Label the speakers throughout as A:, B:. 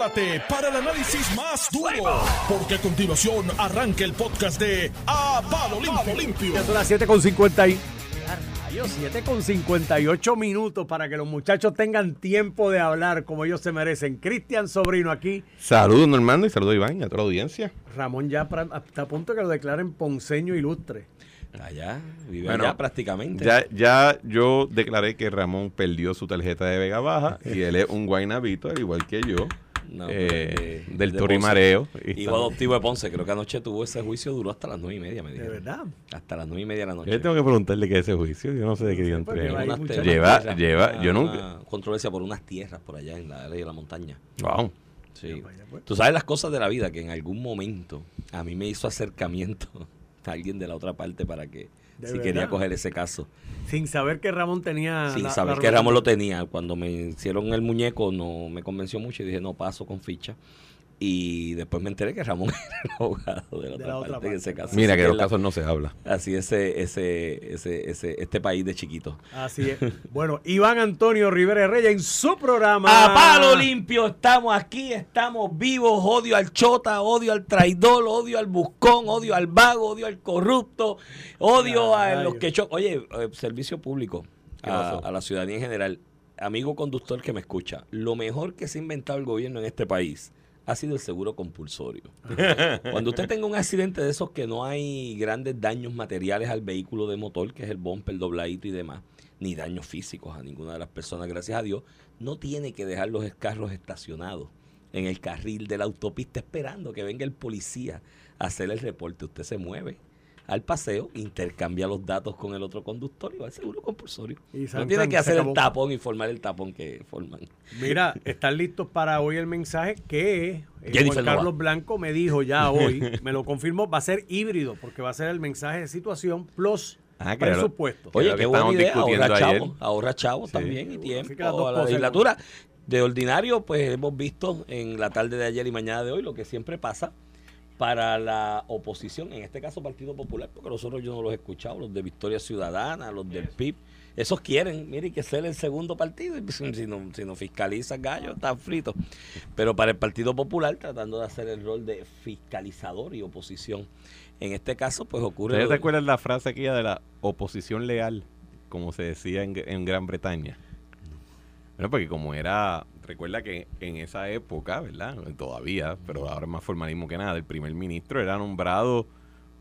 A: prepárate para el análisis más duro, porque a continuación arranca el podcast de A Palo Limpio. Limpio.
B: Ya son las 7 con 50 y... Rayos, 7 con 58 minutos para que los muchachos tengan tiempo de hablar como ellos se merecen. Cristian Sobrino aquí.
C: Saludos Normando y saludos Iván y a toda la audiencia.
B: Ramón ya está a punto que lo declaren ponceño ilustre.
D: Allá, vive
C: Bueno,
D: allá prácticamente.
C: Ya, ya yo declaré que Ramón perdió su tarjeta de Vega Baja y él es un guaynabito, al igual que yo,
D: No,
C: eh,
D: de-
C: del
D: de
C: Torrimareo.
D: Ponce. Hijo adoptivo de Ponce, creo que anoche tuvo ese juicio, duró hasta las nueve y media, me
B: De verdad.
D: Hasta las nueve y media de la noche.
C: Yo tengo que preguntarle qué es ese juicio, yo no sé de qué día
B: muchas-
D: te-
C: Lleva-
D: tierras,
C: lleva-
D: una-
C: yo nunca-
D: una controversia por unas tierras por allá en la área de la montaña.
C: Wow.
D: Sí.
B: pues.
D: Tú sabes las cosas de la vida que en algún momento a mí me hizo acercamiento alguien de la otra parte para que
B: ¿De
D: si
B: verdad?
D: quería coger ese caso.
B: Sin saber que Ramón tenía.
D: Sin
B: la-
D: saber
B: la
D: que Ramón lo tenía. Cuando me hicieron el muñeco no me convenció mucho y dije, no, paso con ficha. Y después me enteré que Ramón era el abogado de la, otra, parte, en ese caso.
C: Mira
D: Así
C: que de los
D: la-
C: casos no se habla.
D: Así ese, ese, ese, ese, este país de chiquito.
B: Así es. Bueno, Iván Antonio Rivera Reyes en su programa.
D: A palo limpio, estamos aquí, estamos vivos. Odio al chota, odio al traidor, odio al buscón, odio al vago, odio al corrupto, odio a los que cho- Oye, eh, servicio público
C: ¿Qué
D: a, a la ciudadanía en general. Amigo conductor que me escucha, lo mejor que se ha inventado el gobierno en este país ha sido el seguro compulsorio. Cuando usted tenga un accidente de esos que no hay grandes daños materiales al vehículo de motor, que es el bumper, el dobladito y demás, ni daños físicos a ninguna de las personas, gracias a Dios, no tiene que dejar los carros estacionados en el carril de la autopista esperando que venga el policía a hacer el reporte. Usted se mueve al paseo, intercambia los datos con el otro conductor y va al seguro compulsorio.
B: Y
D: no tiene
B: san,
D: que hacer el tapón y formar el tapón que forman.
B: Mira, están listos para hoy el mensaje que eh, Juan. Carlos Blanco me dijo ya hoy, me lo confirmó, va a ser híbrido, porque va a ser el mensaje de situación plus
C: Ah, lo-
B: presupuesto.
D: Oye, qué buena idea, ahorra
C: ayer.
D: chavos, ahorra chavos
C: Sí.
D: también y tiempo a la legislatura. De ordinario, pues hemos visto en la tarde de ayer y mañana de hoy lo que siempre pasa para la oposición, en este caso Partido Popular, porque nosotros yo no los he escuchado, los de Victoria Ciudadana, los del PIB, esos quieren, mire, que ser el segundo partido, y si no, si no fiscalizan gallo, están fritos. Pero para el Partido Popular, tratando de hacer el rol de fiscalizador y oposición, en este caso, pues ocurre...
C: ¿Ustedes recuerdan la frase aquella de la oposición leal, como se decía en, en Gran Bretaña? Bueno, porque como era, recuerda que en esa época, ¿verdad? Todavía, pero ahora es más formalismo que nada, el primer ministro era nombrado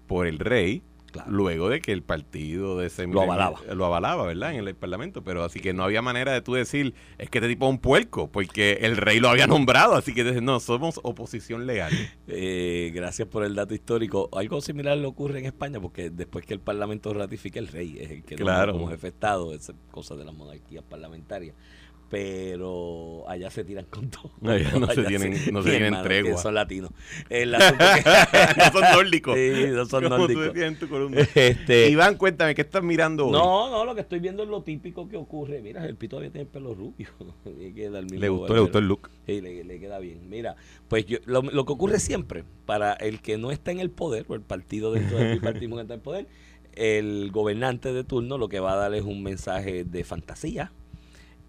C: por el rey,
D: Claro.
C: luego de que el partido de ese
D: Lo avalaba.
C: lo avalaba, ¿verdad? En el parlamento, pero así que no había manera de tú decir, es que este tipo es un puerco, porque el rey lo había nombrado, así que no, somos oposición leal.
D: Eh, gracias por el dato histórico. Algo similar le ocurre en España, porque después que el Parlamento ratifica, el rey es el que
C: Claro.
D: como jefe de Estado, es cosa de las monarquías parlamentarias. Pero allá se tiran con todo.
C: No se tienen- no se tienen
D: hermano,
C: tregua.
D: son latinos. El asunto que-
C: no son nórdicos.
D: Sí, no son
C: Como tú
D: nórdicos.
C: decías en tu columna.
D: Este,
C: Iván, cuéntame, ¿qué estás mirando hoy?
D: no, no, lo que estoy viendo es lo típico que ocurre. Mira, el pito todavía tiene el pelo rubio. Le queda el mismo
C: le gustó, le gustó el look.
D: Sí, le, le queda bien. Mira, pues yo, lo, lo que ocurre siempre, para el que no está en el poder, o el partido dentro del bipartismo que está en el poder, el gobernante de turno lo que va a dar es un mensaje de fantasía,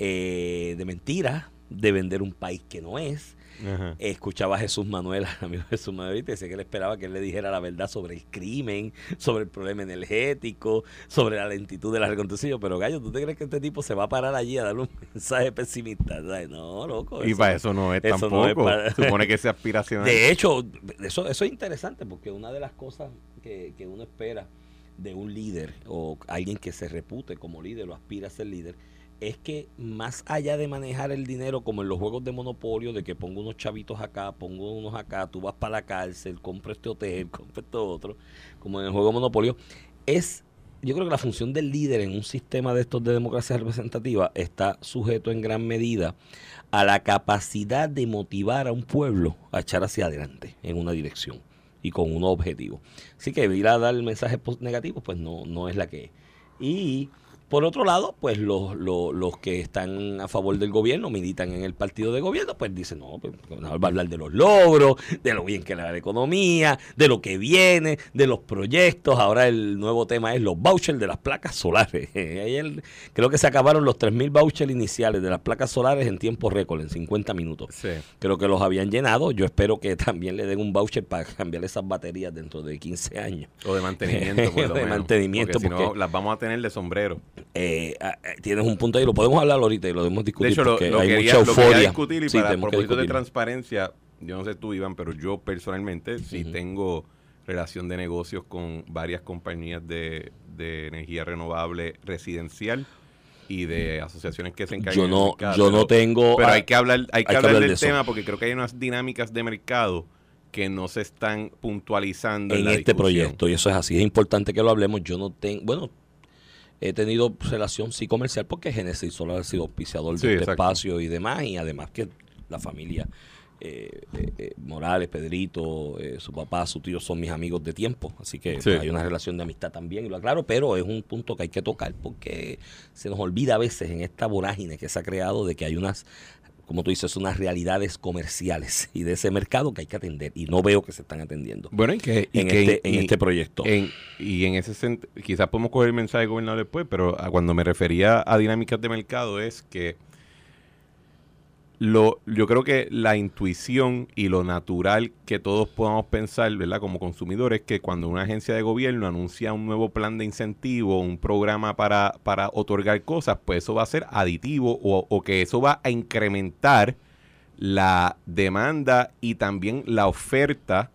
D: eh, de mentira, de vender un país que no es.
C: Ajá.
D: Escuchaba a Jesús Manuel, amigo Jesús Manuel, y decía que él esperaba que él le dijera la verdad sobre el crimen, sobre el problema energético, sobre la lentitud de la reconstrucción. Pero, Gallo, ¿tú te crees que este tipo se va a parar allí a darle un mensaje pesimista? ¿Sabes? No, loco.
C: Y para eso no es
D: eso no es
C: tampoco.
D: para-
C: Supone que sea aspiracional.
D: De hecho, eso, eso es interesante porque una de las cosas que, que uno espera de un líder o alguien que se repute como líder o aspira a ser líder es que más allá de manejar el dinero como en los juegos de monopolio, de que pongo unos chavitos acá, pongo unos acá, tú vas para la cárcel, compro este hotel, compro esto otro, como en el juego de monopolio, es, yo creo que la función del líder en un sistema de estos de democracia representativa está sujeto en gran medida a la capacidad de motivar a un pueblo a echar hacia adelante en una dirección y con un objetivo. Así que ir a dar mensajes negativos, pues no, no es la que es. Y Por otro lado, pues los, los, los que están a favor del gobierno, militan en el partido de gobierno, pues dicen, no, pues, va a hablar de los logros, de lo bien que le va la economía, de lo que viene, de los proyectos. Ahora el nuevo tema es los vouchers de las placas solares. Ayer creo que se acabaron los 3.000 vouchers iniciales de las placas solares en tiempo récord, en 50 minutos.
C: Sí.
D: Creo que los habían llenado. Yo espero que también le den un voucher para cambiar esas baterías dentro de 15 años.
C: O de mantenimiento, por lo
D: De
C: menos.
D: mantenimiento,
C: Porque si no,
D: porque-
C: las vamos a tener de sombrero.
D: Eh, ah, eh, tienes un punto ahí, lo podemos hablar ahorita y lo debemos discutir
C: De hecho, lo,
D: porque
C: lo
D: hay
C: quería,
D: mucha
C: lo quería
D: euforia.
C: discutir y
D: Sí,
C: para propósito de transparencia, yo no sé tú, Iván, pero yo personalmente sí tengo relación de negocios con varias compañías de, de energía renovable residencial y de asociaciones que se encargan
D: Yo no,
C: mercado,
D: yo no
C: pero-
D: tengo.
C: Pero hay que hablar, hay que hablar
D: hablar de
C: del tema porque creo que hay unas dinámicas de mercado que no se están puntualizando en,
D: en
C: la
D: este
C: discusión.
D: proyecto y eso es así. Es importante que lo hablemos. Yo no tengo, bueno, he tenido relación sí comercial porque Genesis Solar ha sido auspiciador
C: Sí,
D: de este espacio y demás y además que la familia eh, eh, eh, Morales, Pedrito, eh, su papá, su tío son mis amigos de tiempo, así que
C: Sí.
D: hay una relación de amistad también y lo aclaro, pero es un punto que hay que tocar porque se nos olvida a veces en esta vorágine que se ha creado de que hay unas como tú dices, unas realidades comerciales y de ese mercado que hay que atender y no veo que se están atendiendo
C: Bueno, y que, y
D: en,
C: que-
D: este, en este proyecto.
C: En- y en ese sentido, quizás podemos coger el mensaje del gobernador después, pero cuando me refería a dinámicas de mercado es que lo, yo creo que la intuición y lo natural que todos podamos pensar, ¿verdad? Como consumidores, que cuando una agencia de gobierno anuncia un nuevo plan de incentivo, un programa para, para otorgar cosas, pues eso va a ser aditivo o, o que eso va a incrementar la demanda y también la oferta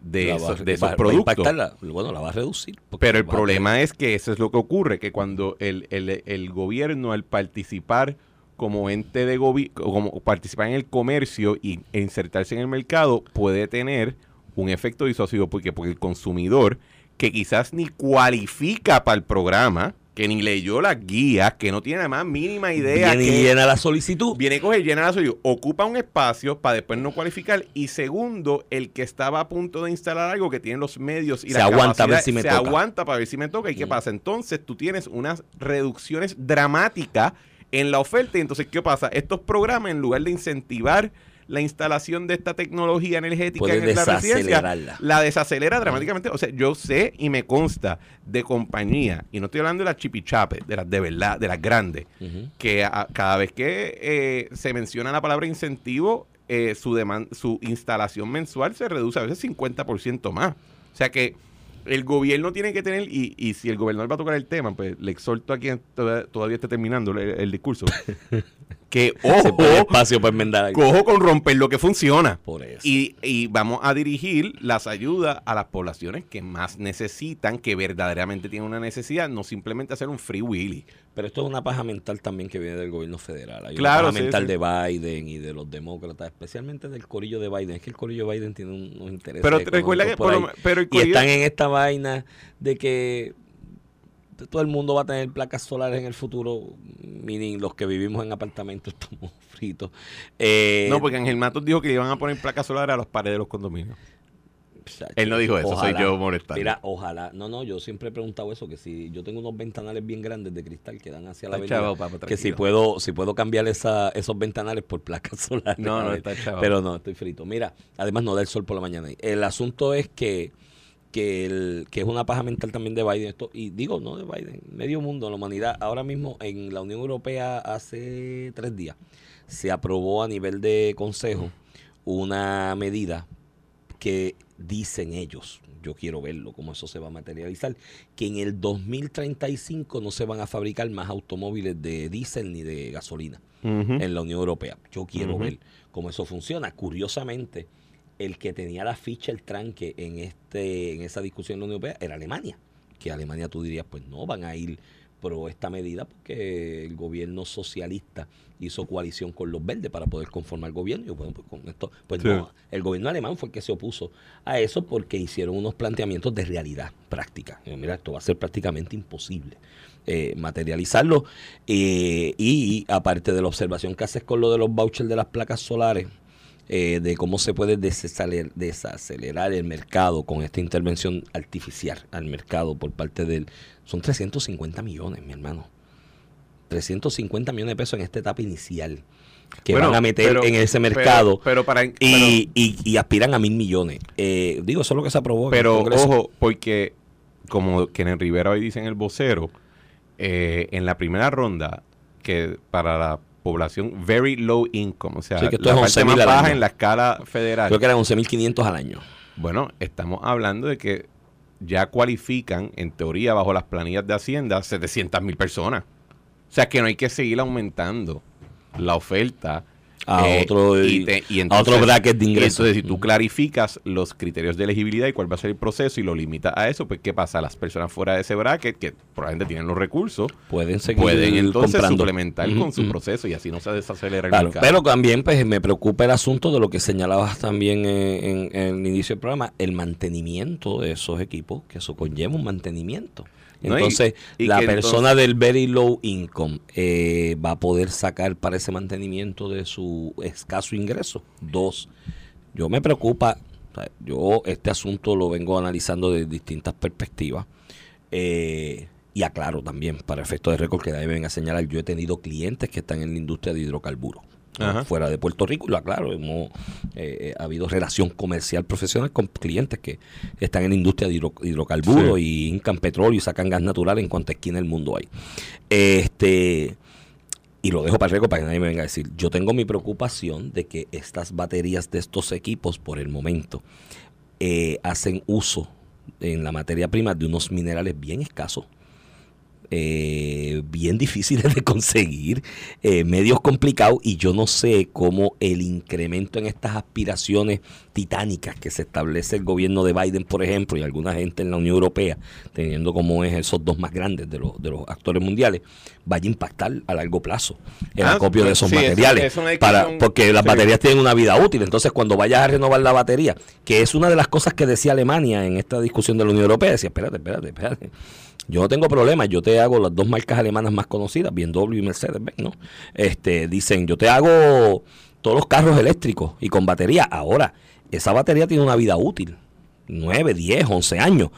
C: de
D: La va-
C: esos, de
D: va-
C: esos
D: va a
C: productos.
D: la- bueno, la va a reducir.
C: Pero el
D: va
C: problema es que eso es lo que ocurre, que cuando el, el- el gobierno al participar como ente de gobierno, como participar en el comercio y, e insertarse en el mercado, puede tener un efecto disuasivo porque, porque el consumidor que quizás ni cualifica para el programa, que ni leyó las guías, que no tiene la más mínima idea
D: viene y
C: que-
D: llena la solicitud.
C: Viene, coge, llena la suyo, ocupa un espacio para después no cualificar. Y segundo, el que estaba a punto de instalar algo que tiene los medios y
D: Se
C: la
D: aguanta a ver si me
C: se
D: toca.
C: aguanta para ver si me toca. ¿Y qué
D: Mm.
C: pasa? Entonces tú tienes unas reducciones dramáticas en la oferta. Y entonces, ¿qué pasa? Estos programas, en lugar de incentivar la instalación de esta tecnología energética en la residencia, la desacelera dramáticamente. O sea, yo sé y me consta de compañía, y no estoy hablando de las chipichapes, de las de verdad, de las grandes, que a- cada vez que eh, se menciona la palabra incentivo, eh, su, su instalación mensual se reduce a veces 50% más. O sea que el gobierno tiene que tener, y, y si el gobernador va a tocar el tema, pues le exhorto a quien toda- todavía esté terminando el, el discurso, que ojo,
D: espacio para enmendar
C: cojo con romper lo que funciona.
D: Por eso.
C: Y, y vamos a dirigir las ayudas a las poblaciones que más necesitan, que verdaderamente tienen una necesidad, no simplemente hacer un free willy.
D: Pero esto es una paja mental también que viene del gobierno federal. Hay
C: Claro,
D: una paja
C: sí,
D: mental
C: sí.
D: de Biden y de los demócratas, especialmente del corillo de Biden. Es que el corillo de Biden tiene un- unos intereses.
C: Pero recuerda que
D: económicos por
C: por lo
D: ahí.
C: me- pero el
D: y están en esta vaina de que todo el mundo va a tener placas solares en el futuro, meaning los que vivimos en apartamentos estamos fritos. Eh,
C: No, porque Ángel Matos dijo que le iban a poner placas solares a las paredes de los condominios. Él no dijo eso, soy yo molestando.
D: Mira, ojalá. No, no, yo siempre he preguntado eso, que si yo tengo unos ventanales bien grandes de cristal que dan hacia la avenida,
C: chavo, papá,
D: que si puedo si puedo cambiar esa, esos ventanales por placas solares.
C: No, no, está chavo.
D: Pero no, estoy frito. Mira, además no da el sol por la mañana. El asunto es que que, el, que es una paja mental también de Biden esto y digo no de Biden medio mundo la humanidad ahora mismo en la Unión Europea hace tres días se aprobó a nivel de consejo una medida que dicen ellos, yo quiero verlo, cómo eso se va a materializar, que en el 2035 no se van a fabricar más automóviles de diésel ni de gasolina en la Unión Europea. Yo quiero ver cómo eso funciona. Curiosamente, el que tenía la ficha, el tranque en este en esa discusión en la Unión Europea era Alemania. Que Alemania tú dirías, pues no, van a ir pro esta medida porque el gobierno socialista hizo coalición con los verdes para poder conformar gobierno. Y yo, bueno, pues con esto, pues
C: Sí.
D: no, el gobierno alemán fue el que se opuso a eso porque hicieron unos planteamientos de realidad práctica. Yo, mira, esto va a ser prácticamente imposible eh, materializarlo. Eh, y aparte de la observación que haces con lo de los vouchers de las placas solares, eh, de cómo se puede desaceler- desacelerar el mercado con esta intervención artificial al mercado por parte del... Son 350 millones, mi hermano. 350 millones de pesos en esta etapa inicial que
C: Bueno,
D: van a meter
C: pero-
D: en ese mercado
C: pero para-
D: y, y- y aspiran a mil millones. Eh, digo, eso es lo que se aprobó. en el
C: Pero ojo, porque como Kenneth Rivera hoy dice en el vocero, eh, en la primera ronda, que para la población very low income, o sea,
D: Sí, que
C: la parte
D: 11.000
C: más baja
D: año.
C: en la escala federal.
D: Creo que eran 11.500 al año.
C: Bueno, estamos hablando de que ya cualifican, en teoría, bajo las planillas de Hacienda, 700 mil personas. O sea, que no hay que seguir aumentando la oferta.
D: A
C: eh,
D: otro-
C: y te- y
D: a otro bracket de ingresos.
C: Entonces, si tú clarificas los criterios de elegibilidad y cuál va a ser el proceso y lo limitas a eso, pues ¿qué pasa? Las personas fuera de ese bracket, que probablemente tienen los recursos,
D: Pueden seguir
C: pueden entonces
D: comprando.
C: suplementar con su proceso y así no se desacelera el mercado.
D: pero también pues me preocupa el asunto de lo que señalabas también eh, en, en el inicio del programa, el mantenimiento de esos equipos, que eso conlleva un mantenimiento.
C: No, y-
D: Entonces,
C: y
D: la persona del very low income eh, va a poder sacar para ese mantenimiento de su escaso ingreso. Dos, yo me preocupa, o sea, yo este asunto lo vengo analizando de distintas perspectivas. Eh, y aclaro también, para efectos de récord que deben a señalar, yo he tenido clientes que están en la industria de hidrocarburos. Fuera de Puerto Rico, lo aclaro, hemos eh, eh, ha habido relación comercial profesional con clientes que están en la industria de hidro- hidrocarburos y hincan petróleo y sacan gas natural en cuanto esquina del mundo hay. Este y lo dejo para el récord para que nadie me venga a decir, yo tengo mi preocupación de que estas baterías de estos equipos por el momento eh, hacen uso en la materia prima de unos minerales bien escasos, eh, bien difíciles de conseguir, eh, medios complicados y yo no sé cómo el incremento en estas aspiraciones titánicas que se establece el gobierno de Biden, por ejemplo, y alguna gente en la Unión Europea, teniendo como es esos dos más grandes de los, de los actores mundiales, vaya a impactar a largo plazo el
C: Ah,
D: acopio de
C: pues,
D: esos
C: sí,
D: materiales. para, porque las
C: sí.
D: baterías tienen una vida útil. Entonces, cuando vayas a renovar la batería, que es una de las cosas que decía Alemania en esta discusión de la Unión Europea, decía, espérate, espérate, espérate. Yo no tengo problema, yo te hago las dos marcas alemanas más conocidas, BMW y Mercedes-Benz, ¿no? Este, dicen, yo te hago todos los carros eléctricos y con batería. Ahora, esa batería tiene una vida útil, 9, 10, 11 años.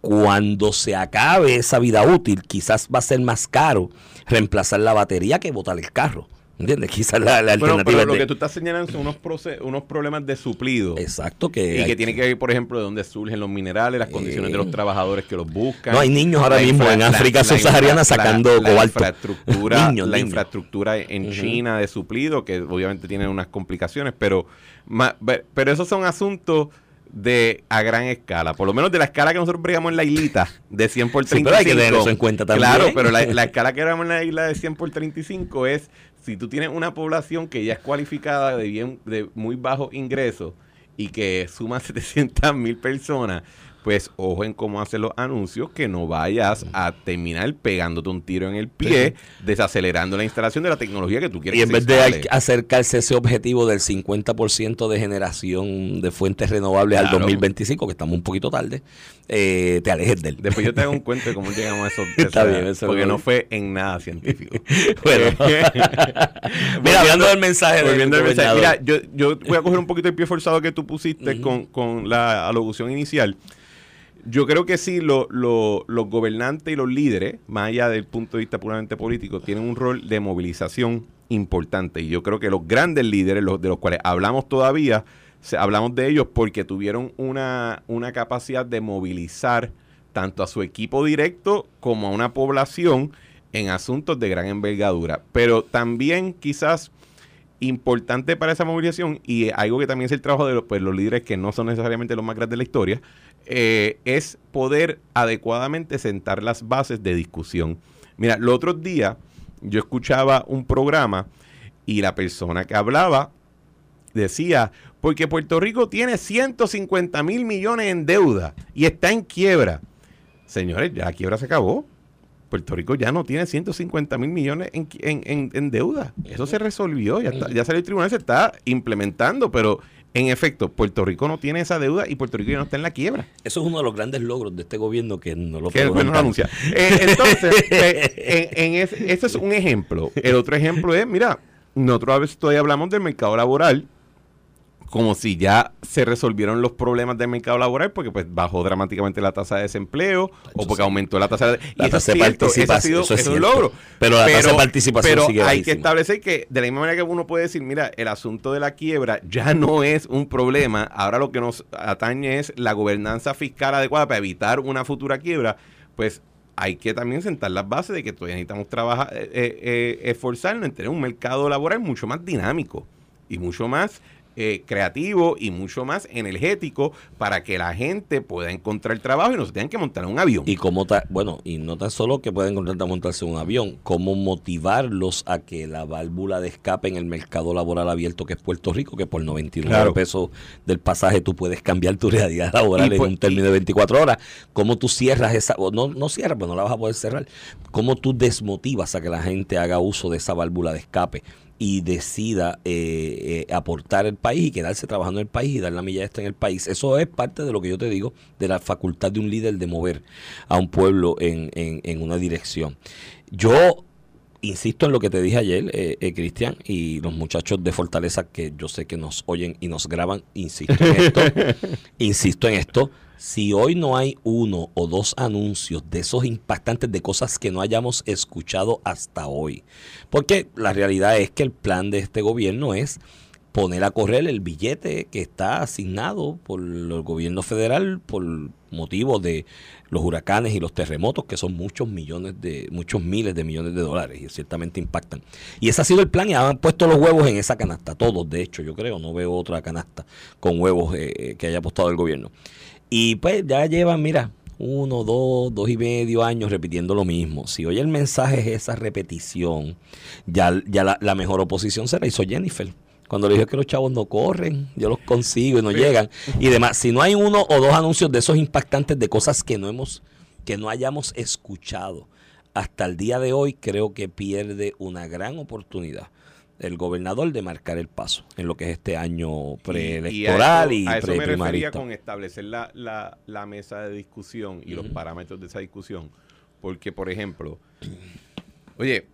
D: Cuando se acabe esa vida útil, quizás va a ser más caro reemplazar la batería que botar el carro. ¿Entiendes? Quizás la, la
C: Bueno,
D: alternativa
C: pero lo
D: de-
C: que tú estás señalando son unos, unos problemas de suplido.
D: Exacto, que,
C: Y
D: hay-
C: que tiene que ver, por ejemplo, de dónde surgen los minerales, las condiciones de los trabajadores que los buscan.
D: No, hay niños ahora mismo
C: infra-
D: en África subsahariana sacando
C: la,
D: cobalto.
C: La infraestructura,
D: Niños,
C: la
D: niños.
C: infraestructura en. China de suplido, que obviamente tiene unas complicaciones, pero, ma- pero esos son asuntos de a gran escala, por lo menos de la escala que nosotros bregamos en la islita, de 100 por
D: Sí,
C: 35.
D: pero hay que tener eso en cuenta también.
C: Claro, pero la, la escala que bregamos en la isla de 100 por 35 es si tú tienes una población que ya es cualificada de bien de muy bajo ingreso y que suma 700 mil personas, pues ojo en cómo hacen los anuncios, que no vayas a terminar pegándote un tiro en el pie, desacelerando la instalación de la tecnología que tú quieres
D: Y en vez de al- acercarse a ese objetivo del 50% de generación de fuentes renovables al
C: Claro.
D: 2025, que estamos un poquito tarde, eh, te alejes de él.
C: Después yo te hago un cuento de cómo llegamos a eso.
D: Está bien, eso
C: porque no fue en nada científico.
D: Bueno. Mira, hablando del mensaje del
C: al. Mira, yo, yo voy a coger un poquito el pie forzado que tú pusiste con, con la alocución inicial. Yo creo que sí, lo- lo- los gobernantes y los líderes, más allá del punto de vista puramente político, tienen un rol de movilización importante. Y yo creo que los grandes líderes, los de los cuales hablamos todavía, hablamos de ellos porque tuvieron una, una capacidad de movilizar tanto a su equipo directo como a una población en asuntos de gran envergadura. Pero también quizás importante para esa movilización y algo que también es el trabajo de los, pues, los líderes que no son necesariamente los más grandes de la historia, eh, es poder adecuadamente sentar las bases de discusión. Mira, los otros días yo escuchaba un programa y la persona que hablaba decía, porque Puerto Rico tiene 150 mil millones en deuda y está en quiebra. Señores, ya la quiebra se acabó. Puerto Rico ya no tiene 150 mil millones en, en- en- en deuda. Eso se resolvió, ya, está, ya salió el tribunal, se está implementando, pero en efecto, Puerto Rico no tiene esa deuda y Puerto Rico ya no está en la quiebra.
D: Eso es uno de los grandes logros de este gobierno que no lo
C: Que no lo anuncia. Eh, entonces, eh, en, en ese, ese es un ejemplo. El otro ejemplo es, mira, nosotros a veces todavía hablamos del mercado laboral como si ya se resolvieron los problemas del mercado laboral porque pues bajó dramáticamente la tasa de desempleo o porque aumentó la tasa de
D: La
C: y eso
D: tasa
C: es
D: de
C: cierto, eso ha
D: participación,
C: sido
D: eso es
C: un logro.
D: Pero la tasa de participación
C: pero
D: sigue
C: hay
D: bajísima.
C: que establecer que de la misma manera que uno puede decir mira el asunto de la quiebra ya no es un problema ahora lo que nos atañe es la gobernanza fiscal adecuada para evitar una futura quiebra pues hay que también sentar las bases de que todavía necesitamos trabajar, eh, eh, eh, esforzarnos en tener un mercado laboral mucho más dinámico y mucho más eh, creativo y mucho más energético para que la gente pueda encontrar trabajo y no se tengan que montar un avión.
D: Y cómo ta- bueno, y no tan solo que pueden encontrar montarse un avión, cómo motivarlos a que la válvula de escape en el mercado laboral abierto que es Puerto Rico, que por 99
C: Claro.
D: pesos del pasaje tú puedes cambiar tu realidad laboral
C: Y
D: en
C: pues-
D: un término de 24 horas, cómo tú cierras esa, no, no cierras, pues no la vas a poder cerrar, cómo tú desmotivas a que la gente haga uso de esa válvula de escape y decida eh, eh, aportar el país y quedarse trabajando en el país y dar la milla extra en el país. Eso es parte de lo que yo te digo, de la facultad de un líder de mover a un pueblo en, en- en una dirección. Yo insisto en lo que te dije ayer, eh, eh, Cristian, y los muchachos de Fortaleza que yo sé que nos oyen y nos graban, insisto en esto, insisto en esto. Si hoy no hay uno o dos anuncios de esos impactantes de cosas que no hayamos escuchado hasta hoy, porque la realidad es que el plan de este gobierno es poner a correr el billete que está asignado por el gobierno federal por motivo de los huracanes y los terremotos, que son muchos millones de, muchos miles de millones de dólares y ciertamente impactan. Y ese ha sido el plan y han puesto los huevos en esa canasta, todos de hecho, yo creo, no veo otra canasta con huevos eh, eh, que haya apostado el gobierno. Y pues ya llevan, mira, uno, dos, dos y medio años repitiendo lo mismo. Si hoy el mensaje es esa repetición, ya, ya la, la mejor oposición se la hizo Jennifer. Cuando le dijo que los chavos no corren, yo los consigo y no llegan. Y demás, si no hay uno o dos anuncios de esos impactantes de cosas que no hemos, que no hayamos escuchado hasta el día de hoy, creo que pierde una gran oportunidad el gobernador de marcar el paso en lo que es este año preelectoral y,
C: a eso, a eso me refería con establecer la, la, la mesa de discusión y los parámetros de esa discusión. Porque, por ejemplo, oye,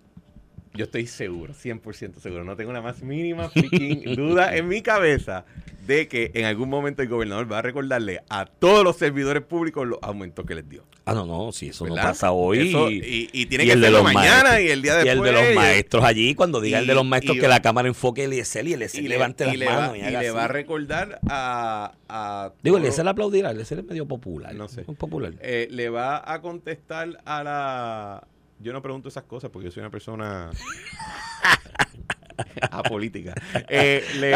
C: yo estoy seguro, 100% seguro, no tengo la más mínima freaking duda en mi cabeza de que en algún momento el gobernador va a recordarle a todos los servidores públicos los aumentos que les dio.
D: Ah, no, no, si eso no pasa hoy.
C: Eso- y, y tiene
D: y
C: que
D: el de los
C: mañana
D: maestros.
C: y el día
D: Y
C: después.
D: el de los
C: y-
D: maestros allí, cuando diga el de los
C: y-
D: maestros
C: y-
D: que la cámara enfoque el ISL y el
C: y le,
D: levante
C: y
D: las manos y,
C: y le va a recordar a... a
D: Digo, el ISL aplaudirá, el ISL es medio popular.
C: No sé.
D: Es popular.
C: eh, le va a contestar a la... Yo no pregunto esas cosas porque yo soy una persona apolítica. Eh, le,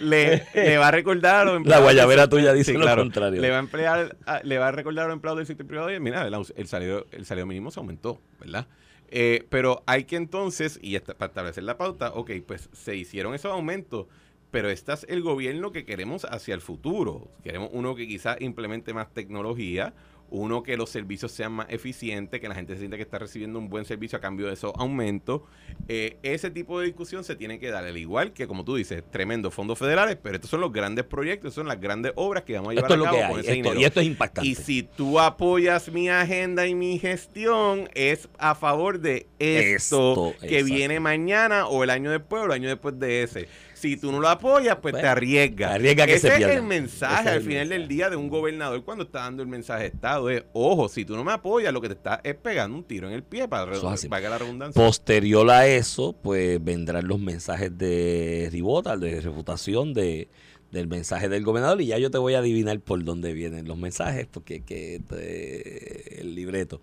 C: le, le- le va a recordar a los
D: La guayabera tuya dice
C: Sí,
D: lo
C: claro.
D: contrario.
C: Le va a emplear, a- le va a recordar a los empleados del sector privado, oye, mira, el, salario, el salario mínimo se aumentó, ¿verdad? Eh, pero hay que entonces, y esta- para establecer la pauta, ok, pues se hicieron esos aumentos, pero este es el gobierno que queremos hacia el futuro. Queremos uno que quizás implemente más tecnología, uno que los servicios sean más eficientes, que la gente se sienta que está recibiendo un buen servicio a cambio de esos aumentos. Eh, ese tipo de discusión se tiene que dar, al igual que, como tú dices, tremendos fondos federales, pero estos son los grandes proyectos, son las grandes obras que vamos a llevar
D: Esto es
C: a
D: lo
C: cabo
D: que
C: con
D: hay.
C: ese
D: esto-
C: dinero.
D: y esto es impactante.
C: Y si tú apoyas mi agenda y mi gestión, es a favor de esto,
D: Esto,
C: que viene mañana o el año después o el año después de ese. Si tú no lo apoyas, pues
D: Bueno,
C: te arriesgas.
D: arriesga que
C: ese
D: se
C: es el mensaje al final del día de un gobernador cuando está dando el mensaje de Estado. Es, ojo, si tú no me apoyas, lo que te está es pegando un tiro en el pie para valga la redundancia.
D: Posterior a eso, pues vendrán los mensajes de ribota, de refutación de, del mensaje del gobernador y ya yo te voy a adivinar por dónde vienen los mensajes, porque que este es el libreto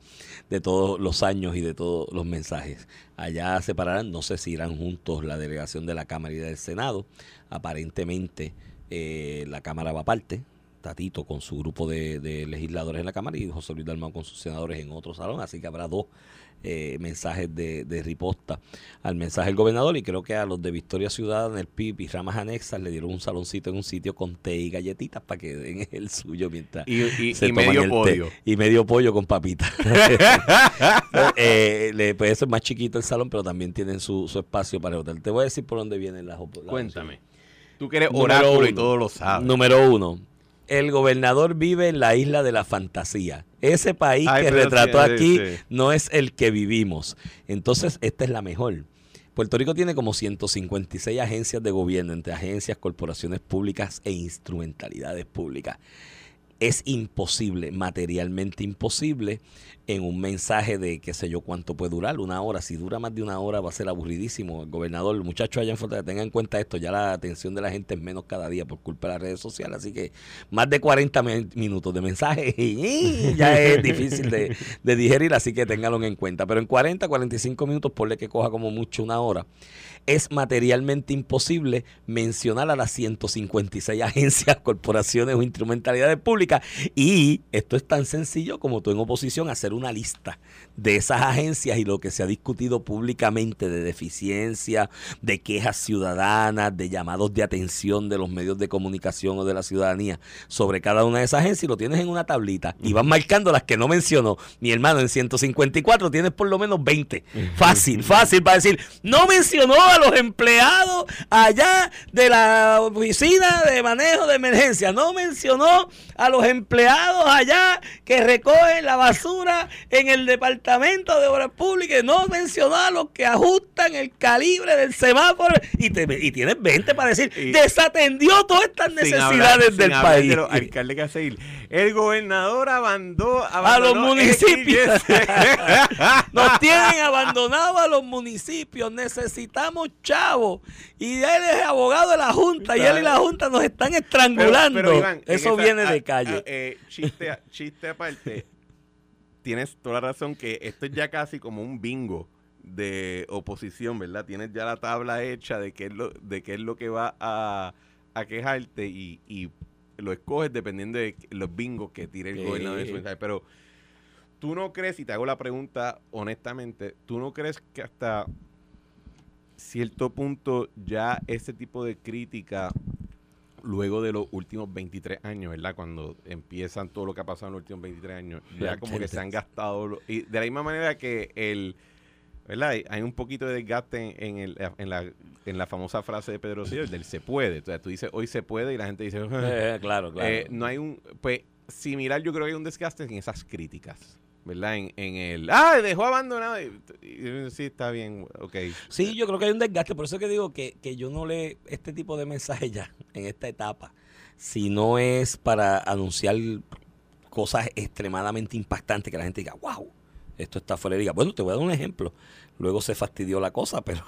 D: de todos los años y de todos los mensajes. Allá separarán, no sé si irán juntos la delegación de la Cámara y del Senado. Aparentemente eh, la Cámara va aparte. Tatito con su grupo de, de legisladores en la Cámara y José Luis Dalmau con sus senadores en otro salón, así que habrá dos eh, mensajes de, de riposta al mensaje del gobernador y creo que a los de Victoria Ciudadana, el PIB y ramas anexas le dieron un saloncito en un sitio con té y galletitas para que den el suyo mientras
C: Y, y-
D: se
C: y
D: toman
C: medio
D: el té.
C: podio.
D: y medio pollo con papitas eh, le, pues eso es más chiquito el salón pero también tienen su, su espacio para el hotel te voy a decir por dónde vienen las las
C: Cuéntame. Tú que eres oráculo y todo lo sabes.
D: Número uno. El gobernador vive en la isla de la fantasía. Ese país
C: Ay,
D: que retrató
C: sí,
D: aquí
C: sí.
D: no es el que vivimos. Entonces, esta es la mejor. Puerto Rico tiene como 156 agencias de gobierno, entre agencias, corporaciones públicas e instrumentalidades públicas es imposible, materialmente imposible, en un mensaje de qué sé yo cuánto puede durar, una hora. Si dura más de una hora va a ser aburridísimo. El gobernador, el muchacho allá en Fortaleza, tengan en cuenta esto, ya la atención de la gente es menos cada día por culpa de las redes sociales. Así que más de 40 minutos de mensaje ya es difícil de, digerir, así que ténganlo en cuenta. Pero en 40, 45 minutos, ponle que coja como mucho una hora es materialmente imposible mencionar a las 156 agencias, corporaciones o instrumentalidades públicas. Y esto es tan sencillo como tú en oposición hacer una lista de esas agencias y lo que se ha discutido públicamente de deficiencia, de quejas ciudadanas, de llamados de atención de los medios de comunicación o de la ciudadanía sobre cada una de esas agencias y lo tienes en una tablita y vas marcando las que no mencionó. Mi hermano, en 154 tienes por lo menos 20. Fácil, fácil para decir, no mencionó a los empleados allá de la oficina de manejo de emergencia, no mencionó a los empleados allá que recogen la basura en el departamento de obras públicas, no mencionó a los que ajustan el calibre del semáforo y, te, y tienes 20 para decir, desatendió todas estas necesidades del país.
C: El gobernador abandonó
D: a los municipios. Nos tienen abandonados a los municipios, necesitamos chavos y él es abogado de la Junta y él y la Junta nos están estrangulando. Eso viene de calle.
C: Eh, chiste, chiste aparte, tienes toda la razón que esto es ya casi como un bingo de oposición, ¿verdad? Tienes ya la tabla hecha de qué es lo, de qué es lo que va a, quejarte y, lo escoges dependiendo de los bingos que tire el gobernador de su mensaje. Pero tú no crees, y te hago la pregunta honestamente, tú no crees que hasta cierto punto ya ese tipo de crítica luego de los últimos 23 años, ¿verdad? Cuando empiezan todo lo que ha pasado en los últimos 23 años, ya como que se han gastado. y de la misma manera que el. ¿Verdad? Hay un poquito de desgaste en, el, en, la, en la famosa frase de Pedro Silva, del se puede. Entonces tú dices, hoy se puede, y la gente dice,
D: eh, claro, claro.
C: Eh, no hay un. Pues similar, yo creo que hay un desgaste en esas críticas. ¿verdad? En, en el, ah, dejó abandonado. sí, está bien, ok.
D: Sí, yo creo que hay un desgaste, por eso que digo que, que yo no le este tipo de mensajes ya en esta etapa, si no es para anunciar cosas extremadamente impactantes que la gente diga, wow, esto está fuera de liga. Bueno, te voy a dar un ejemplo. Luego se fastidió la cosa, pero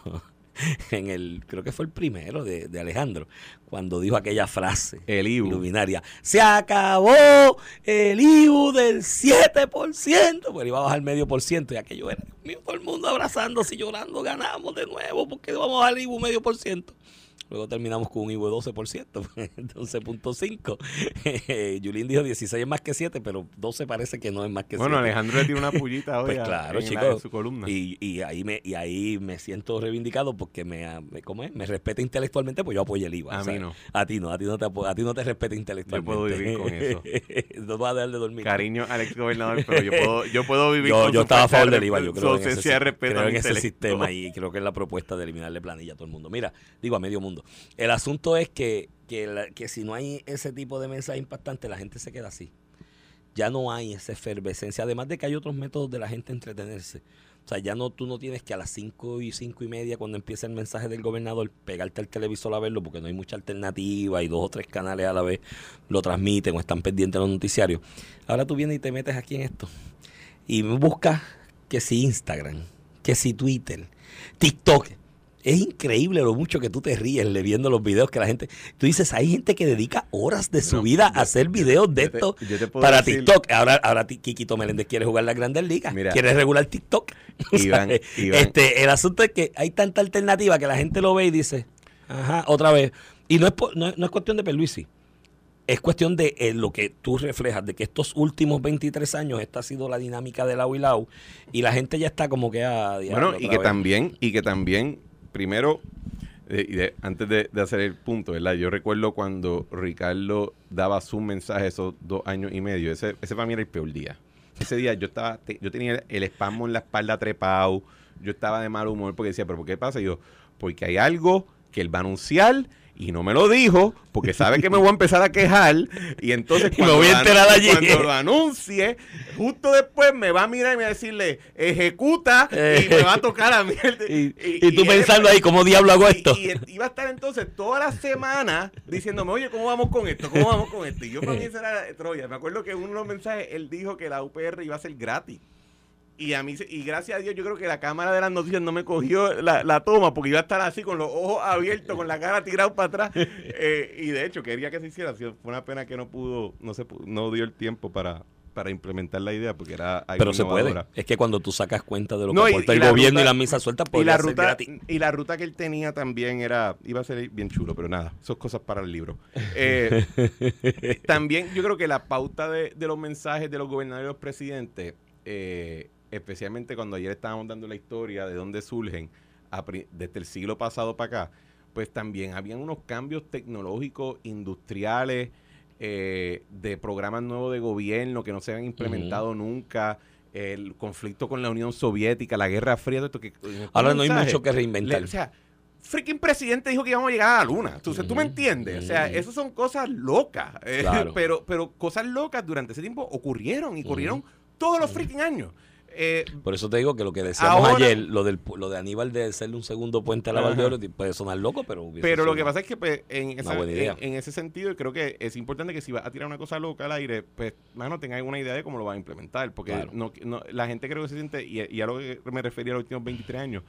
D: en el, creo que fue el primero de, Alejandro, cuando dijo aquella frase
C: el IBU.
D: luminaria, se acabó el IBU del 7%, pues iba a bajar medio por ciento y aquello era, todo el mundo abrazándose y llorando, ganamos de nuevo, porque vamos a bajar el IBU medio por ciento. Luego terminamos con un de 12%, 12.5. Yulín dijo 16 es más que 7, pero 12 parece que no es más que 7.
C: Bueno, Alejandro le tiene una pullita
D: hoy pues claro, en, su columna. Y, y, ahí me, y ahí me siento reivindicado porque me, me, ¿cómo es? me respeta intelectualmente, pues yo apoyo el IVA.
C: A mí no.
D: A ti no, a ti no te, a ti no te respeta intelectualmente.
C: Yo puedo vivir con eso.
D: no vas a dejar de dormir.
C: Cariño al ex gobernador, pero yo puedo, yo puedo vivir
D: yo,
C: con
D: Yo estaba a favor del IVA, yo creo en ese,
C: creo
D: en ese sistema y creo que es la propuesta de eliminarle planilla a todo el mundo. Mira, digo a medio mundo. El asunto es que, que, si no hay ese tipo de mensaje impactante, la gente se queda así. Ya no hay esa efervescencia, además de que hay otros métodos de la gente entretenerse. O sea, ya no, tú no tienes que a las 5 y 5 y media, cuando empieza el mensaje del gobernador, pegarte al televisor a verlo, porque no hay mucha alternativa y dos o tres canales a la vez lo transmiten o están pendientes los noticiarios. Ahora tú vienes y te metes aquí en esto y buscas que si Instagram, que si Twitter, TikTok, es increíble lo mucho que tú te ríes le viendo los videos que la gente. Tú dices, hay gente que dedica horas de su vida a hacer videos de esto para TikTok. Ahora, ahora Kikito Meléndez quiere jugar las grandes ligas. quiere regular TikTok. Este, el asunto es que hay tanta alternativa que la gente lo ve y dice, ajá, otra vez. Y no es, no, es cuestión de Perluisi. Es cuestión de eh, lo que tú reflejas, de que estos últimos 23 años esta ha sido la dinámica de la y y la gente ya está como que a...
C: Ah, bueno, y que también, y que también primero, eh, antes de, hacer el punto, ¿verdad? Yo recuerdo cuando Ricardo daba su mensaje esos dos años y medio. Ese, ese para mí era el peor día. Ese día yo estaba, yo tenía el espasmo en la espalda trepado, yo estaba de mal humor porque decía, ¿pero por qué pasa? Y yo, porque hay algo que él va a anunciar Y no me lo dijo porque sabe que me voy a empezar a quejar y entonces
D: Y me voy a enterar allí.
C: cuando lo anuncie, justo después me va a mirar y me va a decirle, ejecuta y me va a tocar a mí.
D: Y, y tú pensando ahí, ¿cómo diablo hago esto?
C: Y, iba a estar entonces toda la semana diciéndome, oye, ¿cómo vamos con esto? ¿Cómo vamos con esto? Y yo para mí esa era Troya. Me acuerdo que en uno de los mensajes él dijo que la UPR iba a ser gratis. Y a mí, y gracias a Dios, yo creo que la cámara de las noticias no me cogió la, la toma porque iba a estar así con los ojos abiertos, con la cara tirada para atrás. Eh, y de hecho, quería que se hiciera. Fue una pena que no pudo, no se pudo- no dio el tiempo para, para implementar la idea porque era algo
D: Pero se puede. Es que cuando tú sacas cuenta de lo
C: No,
D: que aporta el gobierno
C: ruta-
D: y la misa suelta,
C: y la ruta
D: gratis.
C: y la ruta que él tenía también era iba a ser bien chulo pero nada es cosas para el libro Eh, también yo creo que la pauta de, de los mensajes de los gobernadores y los presidentes eh, especialmente cuando ayer estábamos dando la historia de dónde surgen a desde el siglo pasado para acá pues también habían unos cambios tecnológicos industriales eh, de programas nuevos de gobierno que no se habían implementado nunca el conflicto con la Unión Soviética, la Guerra Fría, todo esto que
D: Ahora no hay mucho que reinventar.
C: le- o sea, freaking presidente dijo que íbamos a llegar a la luna. Entonces, ¿tú me
D: Ujú,
C: entiendes? O sea,
D: ujú.
C: esas son cosas locas. eh, pero, pero cosas locas durante ese tiempo ocurrieron y ocurrieron todos los freaking años. Eh,
D: Por eso te digo que lo que decíamos
C: Ahora-
D: ayer, lo del lo de Aníbal de hacerle un segundo puente a la. Valdeoro, puede sonar loco, pero
C: pero lo que pasa es que pues, en, esa- en, en ese sentido creo que es importante que si vas a tirar una cosa loca al aire, pues, mano, tengas alguna idea de cómo lo vas a implementar. Porque
D: Claro.
C: no, no- la gente creo que se siente, y, y a lo que me refería a los últimos 23 años,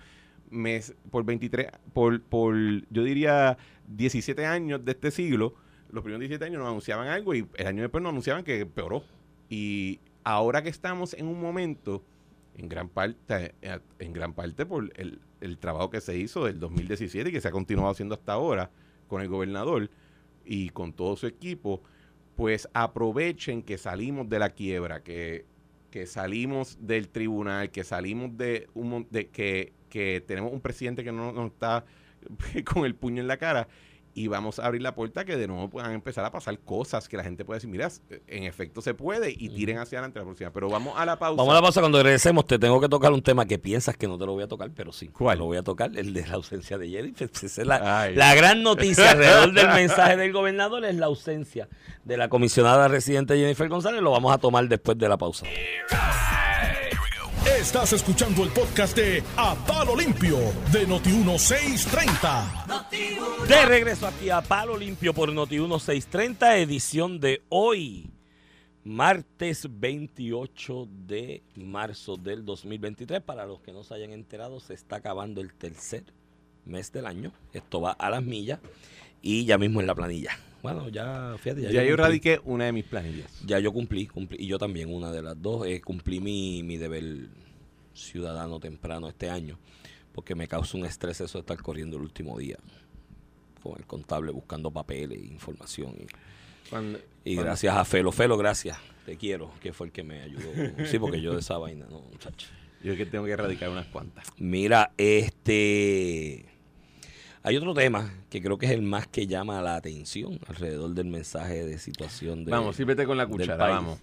C: me, por 23, por, por, yo diría 17 años de este siglo, los primeros 17 años nos anunciaban algo y el año después nos anunciaban que empeoró. Y ahora que estamos en un momento, en gran parte, eh, en gran parte por el, el trabajo que se hizo del 2017 y que se ha continuado haciendo hasta ahora con el gobernador y con todo su equipo, pues aprovechen que salimos de la quiebra, que, que salimos del tribunal, que salimos de un de que, que tenemos un presidente que no nos está con el puño en la cara y vamos a abrir la puerta que de nuevo puedan empezar a pasar cosas que la gente puede decir, mira, en efecto se puede y tiren hacia adelante la próxima. Pero vamos a la pausa.
D: Vamos a la pausa cuando regresemos. Te tengo que tocar un tema que piensas que no te lo voy a tocar, pero sí.
C: ¿Cuál?
D: Lo voy a tocar, el de la ausencia de Jennifer. Esa es la,
C: Ay.
D: la gran noticia alrededor del mensaje del gobernador es la ausencia de la comisionada residente Jennifer González. Lo vamos a tomar después de la pausa.
A: Estás escuchando el podcast de A Palo Limpio de Noti1630.
D: De regreso aquí a Palo Limpio por Noti 1630, edición de hoy, martes 28 de marzo del 2023. Para los que no se hayan enterado, se está acabando el tercer mes del año. Esto va a las millas y ya mismo en la planilla. Bueno, ya, fíjate, ya,
C: Ya yo radiqué una de mis planillas.
D: Ya yo cumplí, cumplí, y yo también, una de las dos, eh, cumplí mi, mi deber ciudadano temprano este año, porque me causa un estrés eso de estar corriendo el último día con el contable buscando papeles, información. Y,
C: Cuando-
D: y
C: cuando-
D: gracias a Felo, Felo, gracias, te quiero, que fue el que me ayudó. Sí, porque yo de esa vaina, no, muchacho.
C: Yo que tengo que erradicar unas cuantas.
D: Mira, este. Hay otro tema que creo que es el más que llama la atención alrededor del mensaje de situación de.
C: vamos, sírvete con la cuchara,
D: país,
C: vamos.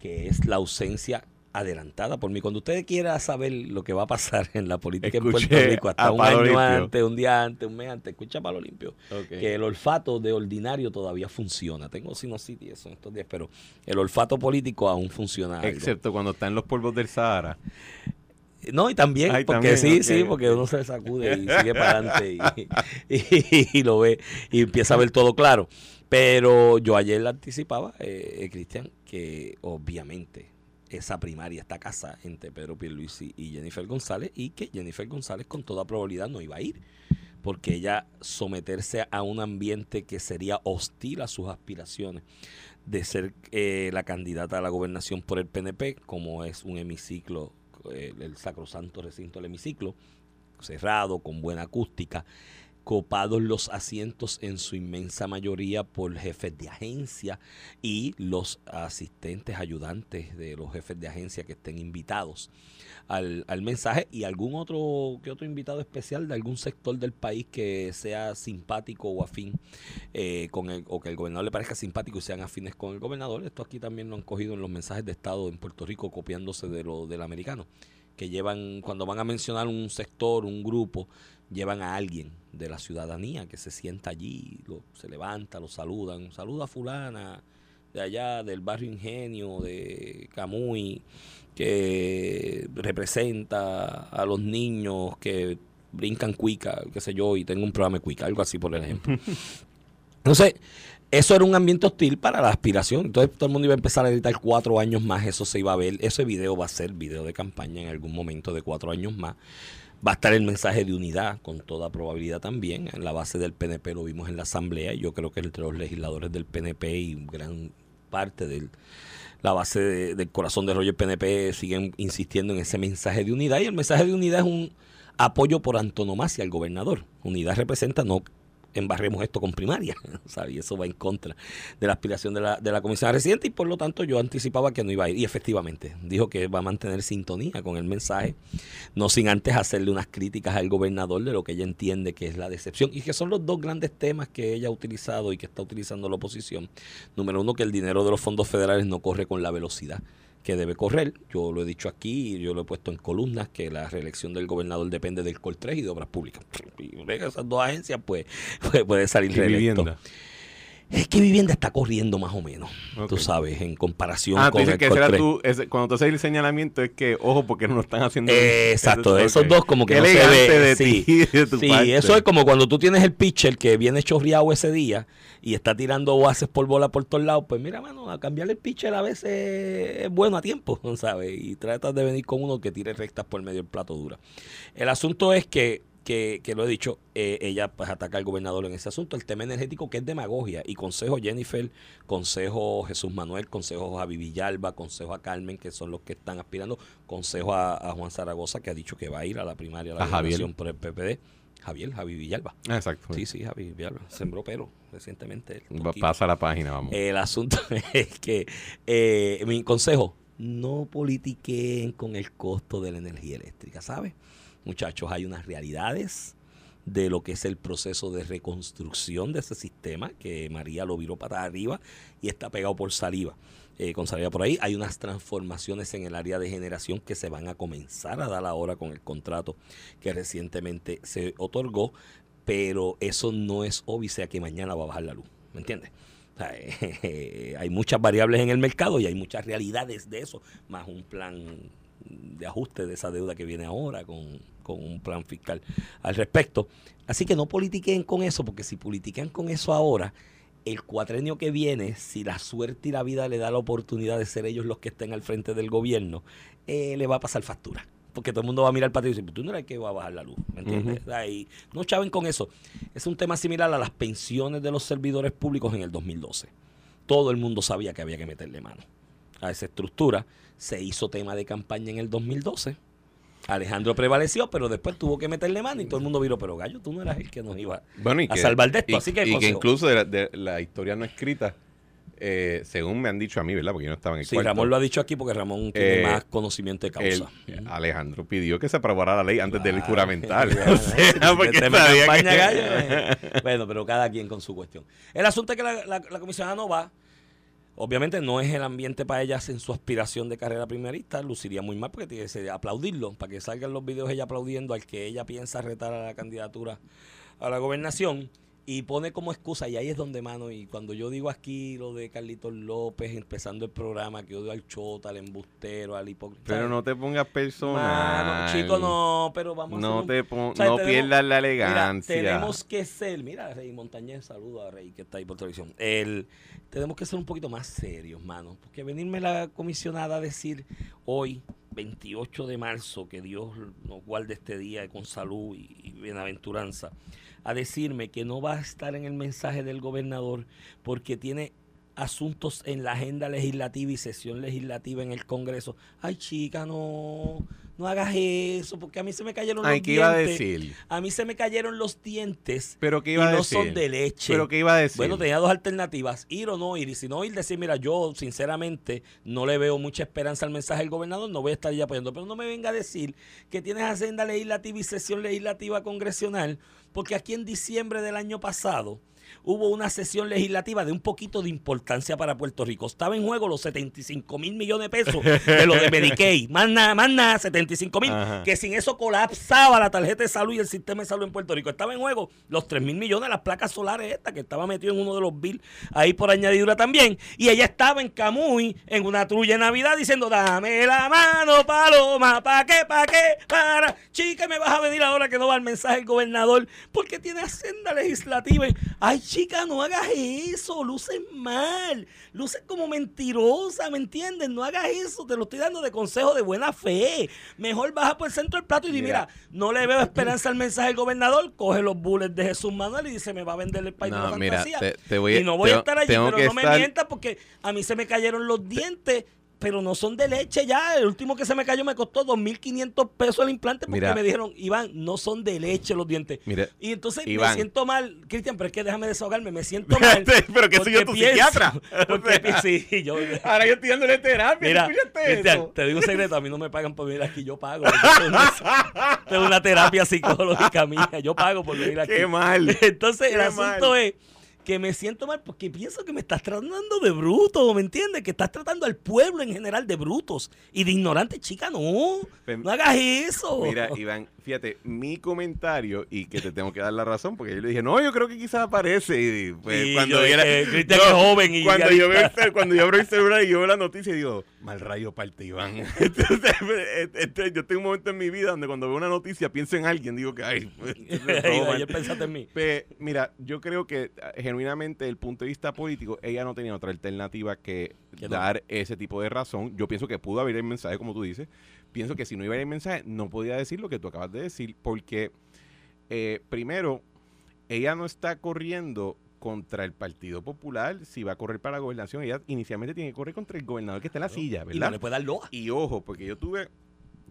D: Que es la ausencia adelantada por mí. Cuando usted quiera saber lo que va a pasar en la política en Puerto Rico, hasta un año
C: Limpio.
D: antes, un día antes, un mes antes, escucha Palo Limpio, que el olfato de ordinario todavía funciona. Tengo sinusitis en estos días, pero el olfato político aún funciona. algo.
C: Excepto cuando están los polvos del Sahara.
D: No, y también,
C: Ay,
D: porque
C: también,
D: sí, sí, porque uno se sacude y sigue para adelante y, y- y lo ve y empieza a ver todo claro. Pero yo ayer le anticipaba, eh, eh, Cristian, que obviamente esa primaria está casa entre Pedro Pierluisi y Jennifer González y que Jennifer González con toda probabilidad no iba a ir porque ella someterse a un ambiente que sería hostil a sus aspiraciones de ser eh, la candidata a la gobernación por el PNP, como es un hemiciclo, eh, el sacrosanto recinto del hemiciclo, cerrado, con buena acústica, copados los asientos en su inmensa mayoría por jefes de agencia y los asistentes ayudantes de los jefes de agencia que estén invitados al, al mensaje y algún otro que otro invitado especial de algún sector del país que sea simpático o afín eh, con el, o que el gobernador le parezca simpático y sean afines con el gobernador. Esto aquí también lo han cogido en los mensajes de Estado en Puerto Rico copiándose de lo del americano. Que llevan, cuando van a mencionar un sector, un grupo, llevan a alguien de la ciudadanía que se sienta allí, lo, se levanta, lo saludan, saluda a fulana de allá del barrio Ingenio, de Camuy, que representa a los niños que brincan cuica, qué sé yo, y tengo un programa de cuica, algo así por ejemplo. Entonces, eso era un ambiente hostil para la aspiración. Entonces todo el mundo iba a empezar a editar cuatro años más, eso se iba a ver, ese video va a ser video de campaña en algún momento de cuatro años más. Va a estar el mensaje de unidad, con toda probabilidad también. En la base del PNP lo vimos en la Asamblea. Yo creo que entre los legisladores del PNP y gran parte de la base del corazón de Roger PNP siguen insistiendo en ese mensaje de unidad. Y el mensaje de unidad es un apoyo por antonomasia al gobernador. Unidad representa no embarremos esto con primaria, Y eso va en contra de la aspiración de la, de la comisión residente y por lo tanto yo anticipaba que no iba a ir. Y efectivamente, dijo que va a mantener sintonía con el mensaje, no sin antes hacerle unas críticas al gobernador de lo que ella entiende que es la decepción y que son los dos grandes temas que ella ha utilizado y que está utilizando la oposición. Número uno, que el dinero de los fondos federales no corre con la velocidad que debe correr. Yo lo he dicho aquí, yo lo he puesto en columnas, que la reelección del gobernador depende del COL 3 y de Obras Públicas. Y esas dos agencias, pues, puede, salir reelecto. Es que vivienda está corriendo más o menos, tú sabes, en comparación
C: ah,
D: con
C: el que será tú, cuando tú haces el señalamiento es que, ojo, porque no lo están haciendo.
D: Eh, exacto, esos dos como que no se ve. De sí, sí eso es como cuando tú tienes el pitcher que viene chorreado ese día y está tirando oases por bola por todos lados, pues mira, mano, a cambiarle el pitcher a veces es bueno a tiempo, ¿sabes? Y tratas de venir con uno que tire rectas por medio del plato dura. El asunto es que que, que, lo he dicho, eh, ella pues ataca al gobernador en ese asunto. El tema energético que es demagogia. Y consejo Jennifer, consejo Jesús Manuel, consejo Javi Villalba, consejo a Carmen, que son los que están aspirando, consejo a, Juan Zaragoza, que ha dicho que va a ir a la primaria, a la a por el PPD. Javier, Javi Villalba.
C: Exacto.
D: Sí, sí, Javi Villalba. Sembró pero recientemente.
C: Pasa la página, vamos.
D: El asunto es que eh, mi consejo, no politiquen con el costo de la energía eléctrica, ¿sabes? Muchachos, hay unas realidades de lo que es el proceso de reconstrucción de ese sistema, que María lo viró para arriba y está pegado por saliva. Eh, con saliva por ahí, hay unas transformaciones en el área de generación que se van a comenzar a dar ahora con el contrato que recientemente se otorgó, pero eso no es obvio, sea que mañana va a bajar la luz, ¿me entiendes? hay muchas variables en el mercado y hay muchas realidades de eso, más un plan de ajuste de esa deuda que viene ahora con, un plan fiscal al respecto. Así que no politiquen con eso, porque si politican con eso ahora, el cuatrenio que viene, si la suerte y la vida le da la oportunidad de ser ellos los que estén al frente del gobierno, eh, le va a pasar factura. Porque todo el mundo va a mirar para ti y decir, tú no eres el que va a bajar la luz, ¿me entiendes? no chaven con eso. Es un tema similar a las pensiones de los servidores públicos en el 2012. Todo el mundo sabía que había que meterle mano a esa estructura se hizo tema de campaña en el 2012. Alejandro prevaleció, pero después tuvo que meterle mano y todo el mundo vio, pero Gallo, tú no eras el que nos iba a salvar de esto.
C: Y,
D: que,
C: y que incluso de la, historia no escrita, eh, según me han dicho a mí, ¿verdad? Porque yo no estaba en el
D: Sí, Ramón lo ha dicho aquí porque Ramón tiene eh, más conocimiento de causa.
C: Alejandro pidió que se aprobara la ley antes del juramental.
D: bueno, pero cada quien con su cuestión. El asunto es que la, la, la comisionada no va Obviamente no es el ambiente para ellas en su aspiración de carrera primerista, luciría muy mal porque tiene que aplaudirlo, para que salgan los videos ella aplaudiendo al que ella piensa retar a la candidatura a la gobernación y pone como excusa, y ahí es donde, mano, y cuando yo digo aquí lo de Carlitos López empezando el programa, que odio al chota, al embustero, al hipócrita.
C: Pero no te pongas personal.
D: chico, no, pero vamos
C: no a te No pierdas la elegancia.
D: tenemos que ser, mira, Rey Montañez, saludo a Rey que está ahí por televisión. El, tenemos que ser un poquito más serios, mano, porque venirme la comisionada a decir hoy, 28 de marzo, que Dios nos guarde este día con salud y bienaventuranza a decirme que no va a estar en el mensaje del gobernador porque tiene asuntos en la agenda legislativa y sesión legislativa en el Congreso. Ay, chica, no, no hagas eso, porque a mí se me cayeron los dientes.
C: Iba a, decir?
D: a mí se me cayeron los dientes
C: ¿Pero qué iba
D: y
C: a
D: no son de leche.
C: ¿Pero qué iba a decir?
D: Bueno, tenía dos alternativas, ir o no ir. Y si no ir, decir, mira, yo sinceramente no le veo mucha esperanza al mensaje del gobernador, no voy a estar ya apoyando. Pero no me venga a decir que tienes agenda legislativa y sesión legislativa congresional porque aquí en diciembre del año pasado hubo una sesión legislativa de un poquito de importancia para Puerto Rico. Estaba en juego los 75 mil millones de pesos de lo de Medicaid. Más nada, más nada, 75 mil. Que sin eso colapsaba la tarjeta de salud y el sistema de salud en Puerto Rico. Estaba en juego los 3 mil millones de las placas solares estas, que estaba metido en uno de los bills ahí por añadidura también. Y ella estaba en Camuy, en una trulla de Navidad, diciendo, dame la mano, paloma, ¿pa' qué, pa' qué? Para, chica, me vas a venir ahora que no va el mensaje el gobernador, porque tiene agenda legislativa. Y, Ay, chica, no hagas eso, luces mal, luces como mentirosa, ¿me entiendes? No hagas eso, te lo estoy dando de consejo de buena fe. Mejor baja por el centro del plato y di,
C: Mira.
D: mira, no le veo esperanza al mensaje del gobernador, coge los bullets de Jesús Manuel y dice, me va a vender el país de
C: No,
D: la
C: mira, te- te voy a-
D: y no voy a estar allí, pero no me mientas porque a mí se me cayeron los dientes. Pero no son de leche ya. El último que se me cayó me costó 2.500 pesos el implante porque
C: Mira.
D: me dijeron, Iván, no son de leche los dientes.
C: Mira,
D: y entonces me siento mal, Cristian, pero es que déjame desahogarme, me siento mal.
C: Pero que soy yo tu
D: pienso-
C: psiquiatra.
D: Porque sí, yo,
C: Ahora yo estoy dándole terapia.
D: Mira,
C: ¿escuchaste
D: Cristian, te digo un secreto, a mí no me pagan por venir aquí, yo pago. Es una, una terapia psicológica mía, yo pago por venir aquí.
C: Qué mal.
D: Entonces el
C: Qué
D: asunto
C: mal.
D: es que me siento mal porque pienso que me estás tratando de bruto, ¿me entiendes? Que estás tratando al pueblo en general de brutos y de ignorantes, chica, no.
C: Pues,
D: No hagas eso.
C: Mira, Iván, fíjate, mi comentario, y que te tengo que dar la razón, porque yo le dije, no, yo creo que quizás aparece. Y pues, cuando
D: yo
C: viera-
D: dije, Cristian es joven y
C: cuando yo, veo el, cuando yo abro el celular y yo veo la noticia, digo, mal rayo parte Iván. Entonces, este, yo tengo un momento en mi vida donde cuando veo una noticia pienso en alguien, digo que, ay, pues.
D: Ayer pensaste en mí.
C: Pe- mira, yo creo que eh, genuinamente, desde el punto de vista político, ella no tenía otra alternativa que
D: no.
C: dar ese tipo de razón. Yo pienso que pudo haber el mensaje, como tú dices. Pienso que si no iba a ir el mensaje, no podía decir lo que tú acabas de decir, porque eh, primero, ella no está corriendo contra el Partido Popular si va a correr para la gobernación. Ella inicialmente tiene que correr contra el gobernador que está en la silla,
D: Y no
C: ¿verdad?
D: le puede dar loa.
C: Y ojo, porque yo tuve,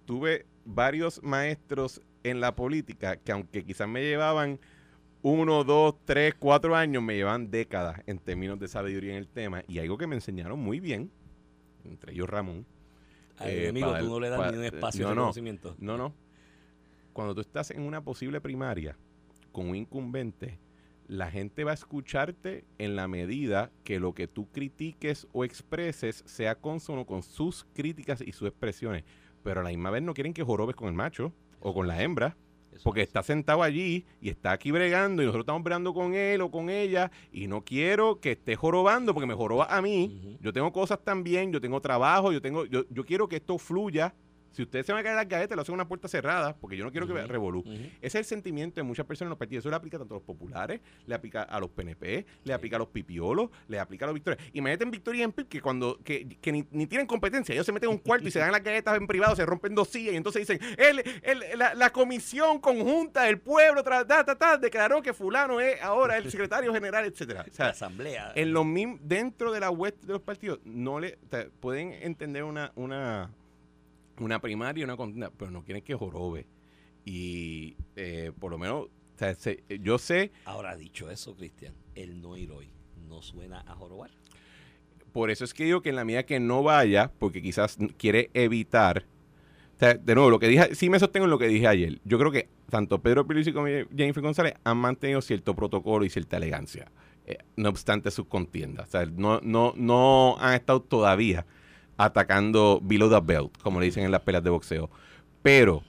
C: tuve varios maestros en la política que aunque quizás me llevaban uno, dos, tres, cuatro años, me llevan décadas en términos de sabiduría en el tema. Y algo que me enseñaron muy bien, entre ellos Ramón.
D: Ay,
C: eh,
D: amigo,
C: para
D: tú no le das
C: para-
D: ni un espacio
C: no,
D: de
C: no.
D: reconocimiento.
C: No, no. Cuando tú estás en una posible primaria con un incumbente, la gente va a escucharte en la medida que lo que tú critiques o expreses sea consono con sus críticas y sus expresiones. Pero a la misma vez no quieren que jorobes con el macho o con la hembra. Porque
D: es.
C: está sentado allí y está aquí bregando y nosotros estamos bregando con él o con ella y no quiero que esté jorobando porque me joroba a mí. Yo tengo cosas también, yo tengo trabajo, yo tengo, yo, yo quiero que esto fluya. Si ustedes se van a caer las galletas, lo hacen en una puerta cerrada porque yo no quiero que
D: Ujú.
C: revolú.
D: Ujú.
C: Ese es el sentimiento de muchas personas en los partidos. Eso le aplica tanto a los populares, le aplica a los PNP, le aplica a los pipiolos, le aplica a los victorias. Imagínate en Victoria y en PIP que cuando que, que ni, ni tienen competencia, ellos se meten en un cuarto y se dan las galletas en privado, se rompen dos sillas y entonces dicen, el, el- la, la comisión conjunta del pueblo ta, ta, ta, declaró que fulano es ahora el secretario general, etcétera. O
D: La
C: sea,
D: asamblea.
C: en los mismos, dentro de la web de los partidos, no le o sea, pueden entender una, una, una primaria y una contienda, pero no quieren que jorobe. Y eh, por lo menos, o sea, se- yo sé,
D: Ahora, dicho eso, Cristian, el no ir hoy no suena a jorobar.
C: por eso es que digo que en la medida que no vaya, porque quizás n- quiere evitar. O sea, de nuevo, lo que dije, sí me sostengo en lo que dije ayer. Yo creo que tanto Pedro Pérez como Jennifer González han mantenido cierto protocolo y cierta elegancia, eh, no obstante sus contiendas. O sea, no, no, no han estado todavía atacando below the belt, como le dicen en las peleas de boxeo. Pero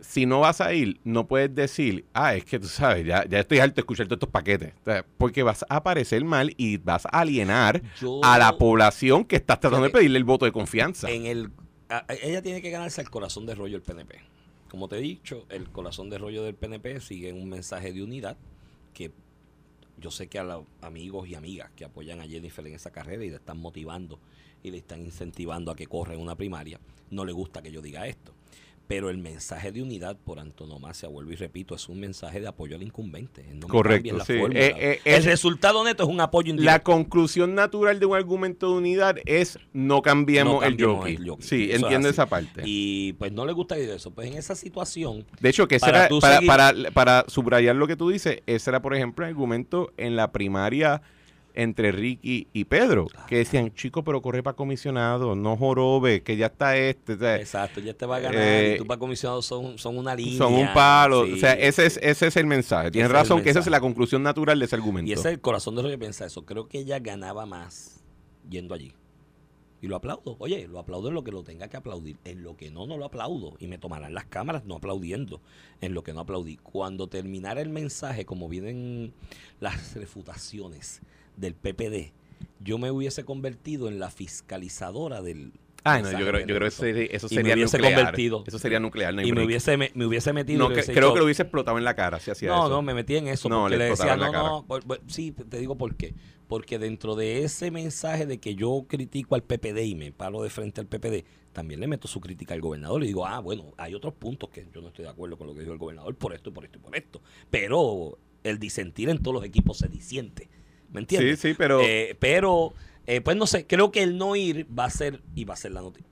C: si no vas a ir, no puedes decir, ah, es que tú sabes, ya, ya estoy harto de escuchar todos estos paquetes. Porque vas a aparecer mal y vas a alienar
D: Yo-
C: a la población que estás tratando de pedirle el voto de confianza.
D: En el, a- ella tiene que ganarse el corazón de rollo del PNP. Como te he dicho, el corazón de rollo del PNP sigue un mensaje de unidad que yo sé que a los amigos y amigas que apoyan a Jennifer en esa carrera y le están motivando y le están incentivando a que corra en una primaria, no le gusta que yo diga esto. Pero el mensaje de unidad por antonomasia, vuelvo y repito, es un mensaje de apoyo al incumbente. No
C: Correcto,
D: la
C: sí. Eh, eh,
D: el
C: es-
D: resultado neto es un apoyo
C: La
D: indirecto.
C: conclusión natural de un argumento de unidad es no cambiemos,
D: No cambiemos
C: el
D: el
C: jockey. Sí,
D: Eso
C: entiendo esa parte.
D: Y pues no le gusta eso. Pues en esa situación,
C: De hecho, que
D: Para
C: era- para,
D: seguir-
C: para, para subrayar lo que tú dices, ese era, por ejemplo, el argumento en la primaria entre Ricky y Pedro, que decían, chico, pero corre para comisionado, no jorobe, que ya está este. o sea,
D: Exacto, ya te va a ganar
C: Eh,
D: y tú para comisionado son, son una línea.
C: son un palo.
D: Sí.
C: O sea, ese es, ese es el mensaje. Tienes razón que esa es la conclusión natural de ese argumento.
D: Y ese es el corazón de lo que piensa eso. Creo que ella ganaba más yendo allí. Y lo aplaudo. Oye, lo aplaudo en lo que lo tenga que aplaudir. En lo que no, no lo aplaudo. Y me tomarán las cámaras no aplaudiendo. En lo que no aplaudí. Cuando terminara el mensaje, como vienen las refutaciones del PPD, yo me hubiese convertido en la fiscalizadora del.
C: Ah, no, yo creo, yo creo que eso, sería- eso
D: Y me
C: sería
D: hubiese
C: nuclear.
D: convertido.
C: Eso sería nuclear. No
D: y me hubiese, me, me hubiese metido.
C: No,
D: y
C: que-
D: hubiese
C: creo que lo hubiese explotado en la cara si hacía
D: no,
C: eso.
D: no, me metí en eso
C: No,
D: porque
C: le
D: le, decía, no,
C: en la
D: no, por- por- sí, te digo por qué. Porque dentro de ese mensaje de que yo critico al PPD y me paro de frente al PPD, también le meto su crítica al gobernador y digo, ah, bueno, hay otros puntos que yo no estoy de acuerdo con lo que dijo el gobernador por esto, por esto y por esto. Pero el disentir en todos los equipos se disiente. ¿Me entiendes?
C: Sí, sí, pero-
D: Eh, pero, eh, pues no sé, creo que el no ir va a ser, y va a ser la noticia.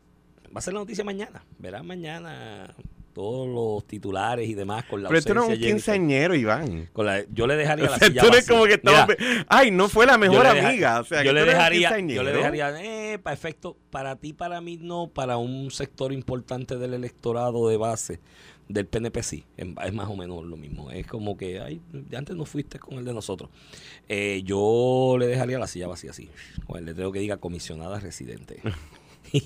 D: Va a ser la noticia mañana. Verás mañana todos los titulares y demás con la
C: Pero esto no es un quinceañero, Iván.
D: Con la- yo le dejaría
C: O
D: la
C: sea,
D: silla
C: tú eres
D: vacía.
C: como que.
D: Mira,
C: Ay, no fue la mejor amiga. O sea,
D: yo
C: tú
D: le
C: eres
D: dejaría, yo le dejaría, eh, para efecto, para ti, para mí no, para un sector importante del electorado de base del PNP sí, es más o menos lo mismo. Es como que, ay, antes no fuiste con el de nosotros. Eh, yo le dejaría la silla vacía así, con el letrero que diga comisionada residente. Y,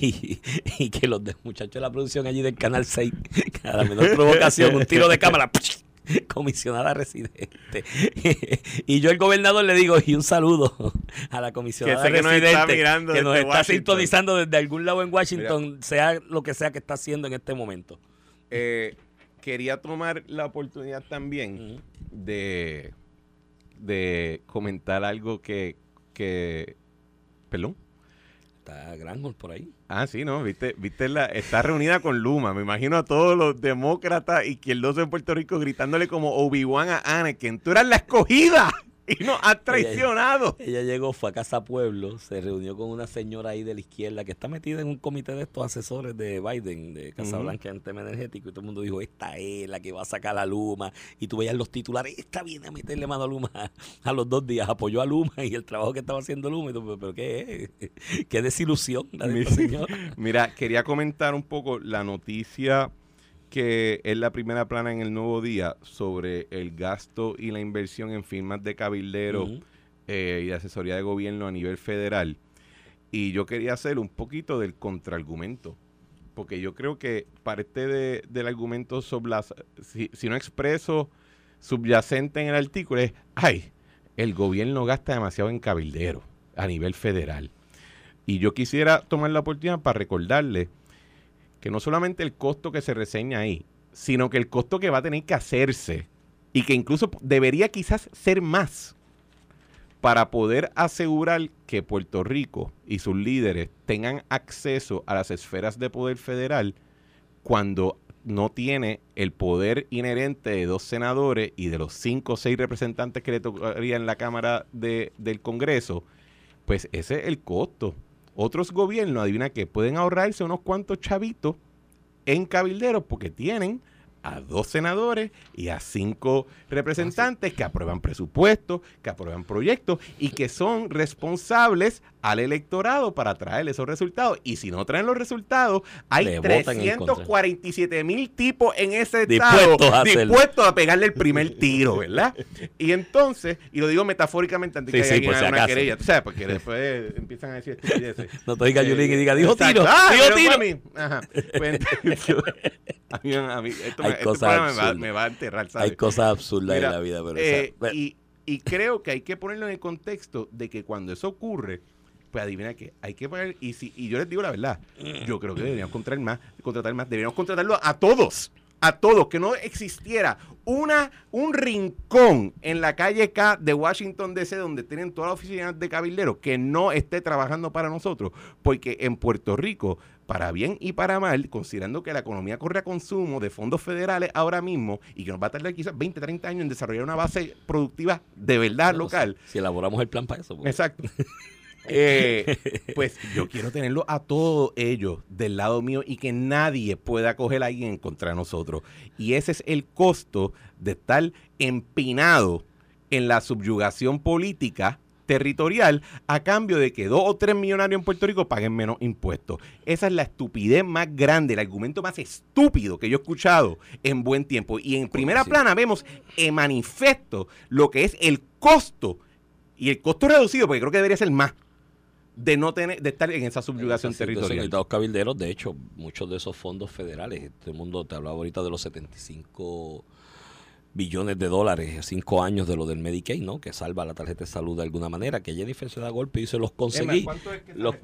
D: y- y que los de- muchachos de la producción allí del Canal 6, cada menor provocación, un tiro de cámara, comisionada residente. y yo, el gobernador, le digo, y un saludo a la comisionada
C: Que sé que nos
D: residente
C: está mirando
D: que nos está sintonizando desde algún lado en Washington, sea lo que sea que está haciendo en este momento.
C: Eh, quería tomar la oportunidad también de, de comentar algo que, que... Perdón.
D: Está Granholm por ahí.
C: Ah, sí, ¿no? Viste, viste la, está reunida con Luma. Me imagino a todos los demócratas izquierdosos de Puerto Rico gritándole como Obi-Wan a Anakin. Tú eras la escogida y nos has traicionado.
D: Ella llegó, fue a Casa Pueblo, se reunió con una señora ahí de la izquierda que está metida en un comité de estos asesores de Biden, de Casa
C: Ujú.
D: Blanca en tema energético, y todo el mundo dijo, esta es la que va a sacar a Luma. Y tú veías los titulares, esta viene a meterle mano a Luma. A los dos días apoyó a Luma y el trabajo que estaba haciendo Luma. Y tú, pero, ¿qué es? Qué desilusión la de esta señora.
C: Mira, quería comentar un poco la noticia que es la primera plana en el Nuevo Día sobre el gasto y la inversión en firmas de cabildero eh, y de asesoría de gobierno a nivel federal. Y yo quería hacer un poquito del contraargumento, porque yo creo que parte de- del argumento soblas- si, si no expreso subyacente en el artículo es, ay, el gobierno gasta demasiado en cabildero a nivel federal. Y yo quisiera tomar la oportunidad para recordarle que no solamente el costo que se reseña ahí, sino que el costo que va a tener que hacerse y que incluso debería quizás ser más para poder asegurar que Puerto Rico y sus líderes tengan acceso a las esferas de poder federal cuando no tiene el poder inherente de dos senadores y de los cinco o seis representantes que le tocaría en la Cámara de- del Congreso, pues ese es el costo. Otros gobiernos, adivina que pueden ahorrarse unos cuantos chavitos en cabilderos porque tienen a dos senadores y a cinco representantes que aprueban presupuestos, que aprueban proyectos y que son responsables al electorado para traer esos resultados. Y si no traen los resultados, hay
D: Le votan en contra.
C: 347 mil tipos en ese estado
D: Dispuestos a hacerlo.
C: dispuestos a pegarle el primer tiro, ¿verdad? Y entonces, y lo digo metafóricamente antes
D: Sí,
C: que
D: sí,
C: alguien
D: si
C: una querella, tú sabes, porque después empiezan a decir estupideces.
D: No te diga Yulín y diga, dijo
C: exacto.
D: tiro,
C: Ah,
D: dijo tiro.
C: Ajá. Pues, entonces, a mí- a mí- esto
D: Hay
C: me- este
D: cosas
C: me va, me va a enterrar, ¿sabes?
D: Hay cosas absurdas
C: Mira,
D: en la vida, pero
C: eh, y creo que hay que ponerlo en el contexto de que cuando eso ocurre, pues adivina que hay que pagar. Y, si, y yo les digo la verdad, yo creo que deberíamos contratar más, contratar más, deberíamos contratarlo a todos. A todos, que no existiera una, un rincón en la calle K de Washington DC donde tienen todas las oficinas de cabilderos que no esté trabajando para nosotros, porque en Puerto Rico, para bien y para mal, considerando que la economía corre a consumo de fondos federales ahora mismo y que nos va a tardar quizás 20, 30 años en desarrollar una base productiva de verdad local,
D: Si, si elaboramos el plan para eso. pues.
C: Exacto. Eh, pues yo quiero tenerlo a todos ellos del lado mío y que nadie pueda coger a alguien en contra de nosotros. Y ese es el costo de estar empinado en la subyugación política territorial a cambio de que dos o tres millonarios en Puerto Rico paguen menos impuestos. Esa es la estupidez más grande, el argumento más estúpido que yo he escuchado en buen tiempo. Y en primera plana vemos en manifiesto lo que es el costo y el costo reducido, porque creo que debería ser más de no tener de estar en esa subyugación
D: entonces,
C: territorial.
D: necesitamos cabilderos, de hecho, muchos de esos fondos federales, todo el mundo te hablaba ahorita de los 75 billones de dólares, cinco años de lo del Medicaid, ¿no? Que salva la tarjeta de salud de alguna manera, que Jennifer se da golpe y dice, los conseguí,
C: ¿cuánto es que
D: los,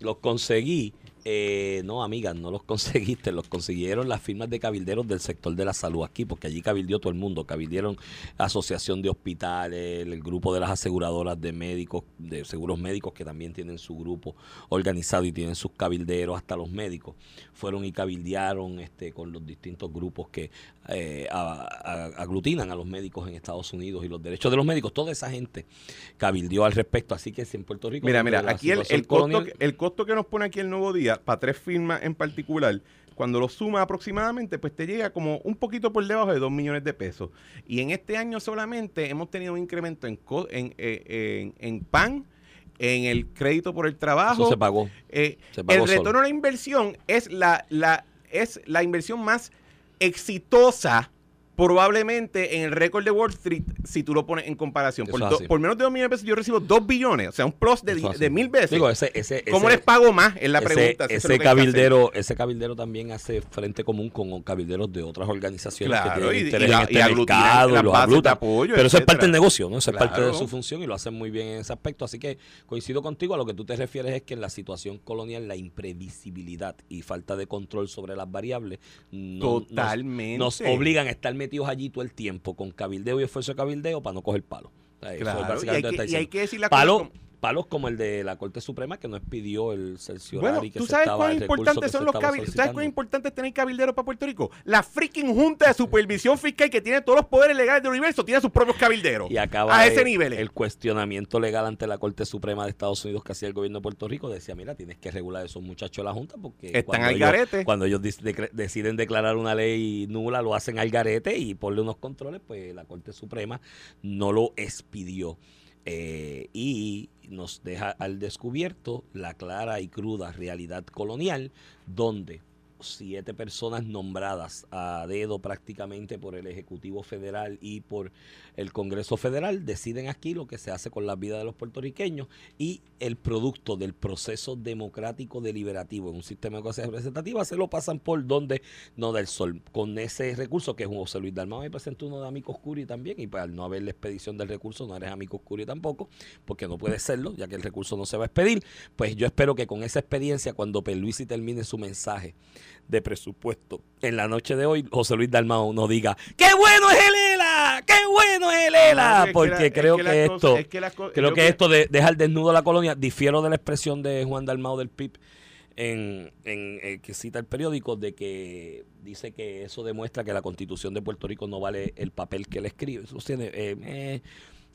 D: los conseguí. Eh, no, amigas, no los conseguiste, los consiguieron las firmas de cabilderos del sector de la salud aquí, porque allí cabildió todo el mundo, cabildieron Asociación de Hospitales, el grupo de las aseguradoras de médicos, de seguros médicos que también tienen su grupo organizado y tienen sus cabilderos, hasta los médicos fueron y cabildearon este, con los distintos grupos que eh, a- a- aglutinan a los médicos en Estados Unidos y los derechos de los médicos, toda esa gente cabildió al respecto, así que si en Puerto Rico...
C: Mira, mira, aquí el, costo,
D: colonial-
C: el costo que nos pone aquí el nuevo día, para tres firmas en particular, cuando lo suma aproximadamente, pues te llega como un poquito por debajo de 2 millones de pesos. Y en este año solamente hemos tenido un incremento en, en, eh, en, en PAN, en el crédito por el trabajo.
D: Eso se pagó.
C: Eh,
D: Se pagó
C: el
D: solo.
C: retorno a la inversión es la, la, es la inversión más exitosa probablemente en el récord de Wall Street si tú lo pones en comparación. Por, do- por menos de 2 millones de pesos yo recibo 2 billones, o sea, un plus de, de mil veces.
D: Digo, ese, ese,
C: ¿Cómo
D: ese-
C: les pago más? Es la pregunta.
D: Ese, cabildero, ese cabildero también hace frente común con cabilderos de otras organizaciones
C: Claro,
D: que tienen
C: y-
D: interés
C: y
D: en
C: la-
D: este
C: y aglutinan
D: mercado y
C: las
D: los aglutan.
C: apoyo,
D: Pero eso es parte del negocio, ¿no? Eso es parte de su función y lo hacen muy bien en ese aspecto. Así que coincido contigo, a lo que tú te refieres es que en la situación colonial la imprevisibilidad y falta de control sobre las variables no- nos-
C: Totalmente.
D: nos obligan a estar metidos allí todo el tiempo con cabildeo y esfuerzo de cabildeo para no coger palo. O sea, eso es
C: Claro, y hay,
D: que
C: y hay que decir la
D: Palos,
C: cosa
D: palos como el de la Corte Suprema que no expidió el cerciorar
C: Bueno,
D: y que
C: ¿tú sabes cuán importantes son los cabilderos? ¿Sabes cuán importante es tener cabilderos para Puerto Rico? La freaking Junta de Supervisión Fiscal que tiene todos los poderes legales del universo tiene sus propios cabilderos.
D: Y acaba
C: a ese nivel.
D: el cuestionamiento legal ante la Corte Suprema de Estados Unidos que hacía el gobierno de Puerto Rico decía, mira, tienes que regular a esos muchachos de la Junta porque
C: Están
D: cuando
C: al
D: ellos,
C: garete.
D: cuando ellos deciden declarar una ley nula, lo hacen al garete y ponle unos controles, pues la Corte Suprema no lo expidió. Eh, y nos deja al descubierto la clara y cruda realidad colonial donde siete personas nombradas a dedo prácticamente por el Ejecutivo Federal y por el Congreso Federal deciden aquí lo que se hace con la vida de los puertorriqueños y el producto del proceso democrático deliberativo. En un sistema de clase representativa se lo pasan por donde no del sol. Con ese recurso que es un José Luis Dalmau me presentó uno de Amicus Curi también y pues al no haber la expedición del recurso no eres Amicus Curi tampoco porque no puede serlo ya que el recurso no se va a expedir. Pues yo espero que con esa experiencia cuando Perluisi termine su mensaje de presupuesto en la noche de hoy José Luis Dalmau no diga ¡Qué bueno es el ELA! ¡Qué bueno es el ELA!
C: Es que
D: porque
C: es
D: creo
C: que
D: que,
C: la cosa-
D: esto
C: es que
D: creo que esto de dejar desnudo a la colonia difiero de la expresión de Juan Dalmau del PIB en, en, eh, que cita el periódico de que dice que eso demuestra que la constitución de Puerto Rico no vale el papel que él escribe. Eso tiene, eh, eh,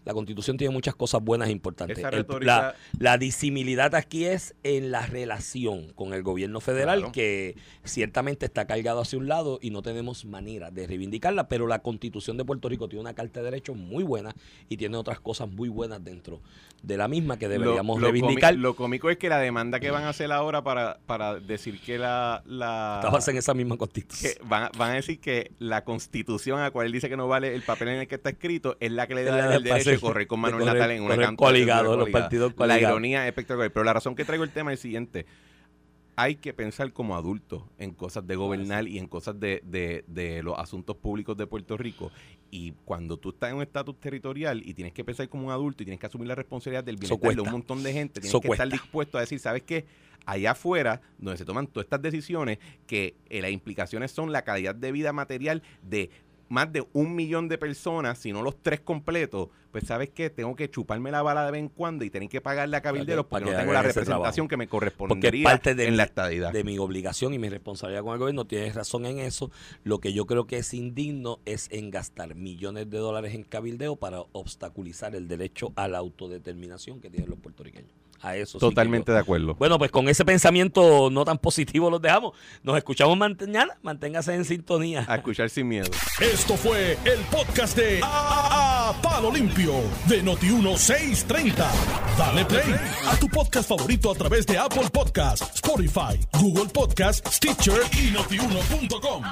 D: la constitución tiene muchas cosas buenas e importantes.
C: Esa
D: El-
C: retórica-
D: la, la disimilidad aquí es en la relación con el gobierno federal,
C: Claro.
D: que ciertamente está cargado hacia un lado y no tenemos manera de reivindicarla, pero la constitución de Puerto Rico tiene una carta de derechos muy buena y tiene otras cosas muy buenas dentro de la misma que deberíamos
C: lo, lo
D: reivindicar.
C: lo cómico es que la demanda que van a hacer ahora para, para decir que la... la
D: Estabas en esa misma constitución.
C: que van, van a decir que la constitución a la cual él dice que no vale el papel en el que está escrito es la que le da el derecho correr con Manuel Natal en una campaña
D: coligado, los partidos
C: La
D: coligados.
C: ironía es espectacular. Pero la razón que traigo el tema es el siguiente. Hay que pensar como adultos en cosas de gobernar y en cosas de, de- de los asuntos públicos de Puerto Rico. Y cuando tú estás en un estatus territorial y tienes que pensar como un adulto y tienes que asumir la responsabilidad del bienestar de un montón de gente, tienes que estar dispuesto a decir, ¿sabes qué? Allá afuera, donde se toman todas estas decisiones, que eh, las implicaciones son la calidad de vida material de más de un millón de personas, si no los tres completos, pues sabes qué, tengo que chuparme la bala de vez en cuando y tener que pagarle a cabilderos
D: Para
C: porque
D: que
C: no tengo la representación que me
D: Porque
C: correspondería
D: parte de
C: en
D: mi,
C: la estadidad.
D: de mi obligación y mi responsabilidad con el gobierno, tienes razón en eso. Lo que yo creo que es indigno es en gastar millones de dólares en cabildeo para obstaculizar el derecho a la autodeterminación que tienen los puertorriqueños. A eso.
C: Totalmente de acuerdo.
D: Bueno, pues con ese pensamiento no tan positivo los dejamos. Nos escuchamos mañana. Manténgase en sintonía.
C: A escuchar sin miedo.
A: Esto fue el podcast de A, A- Palo Limpio de Noti1630. Dale play a tu podcast favorito a través de Apple Podcasts, Spotify, Google Podcasts, Stitcher y notiuno.com.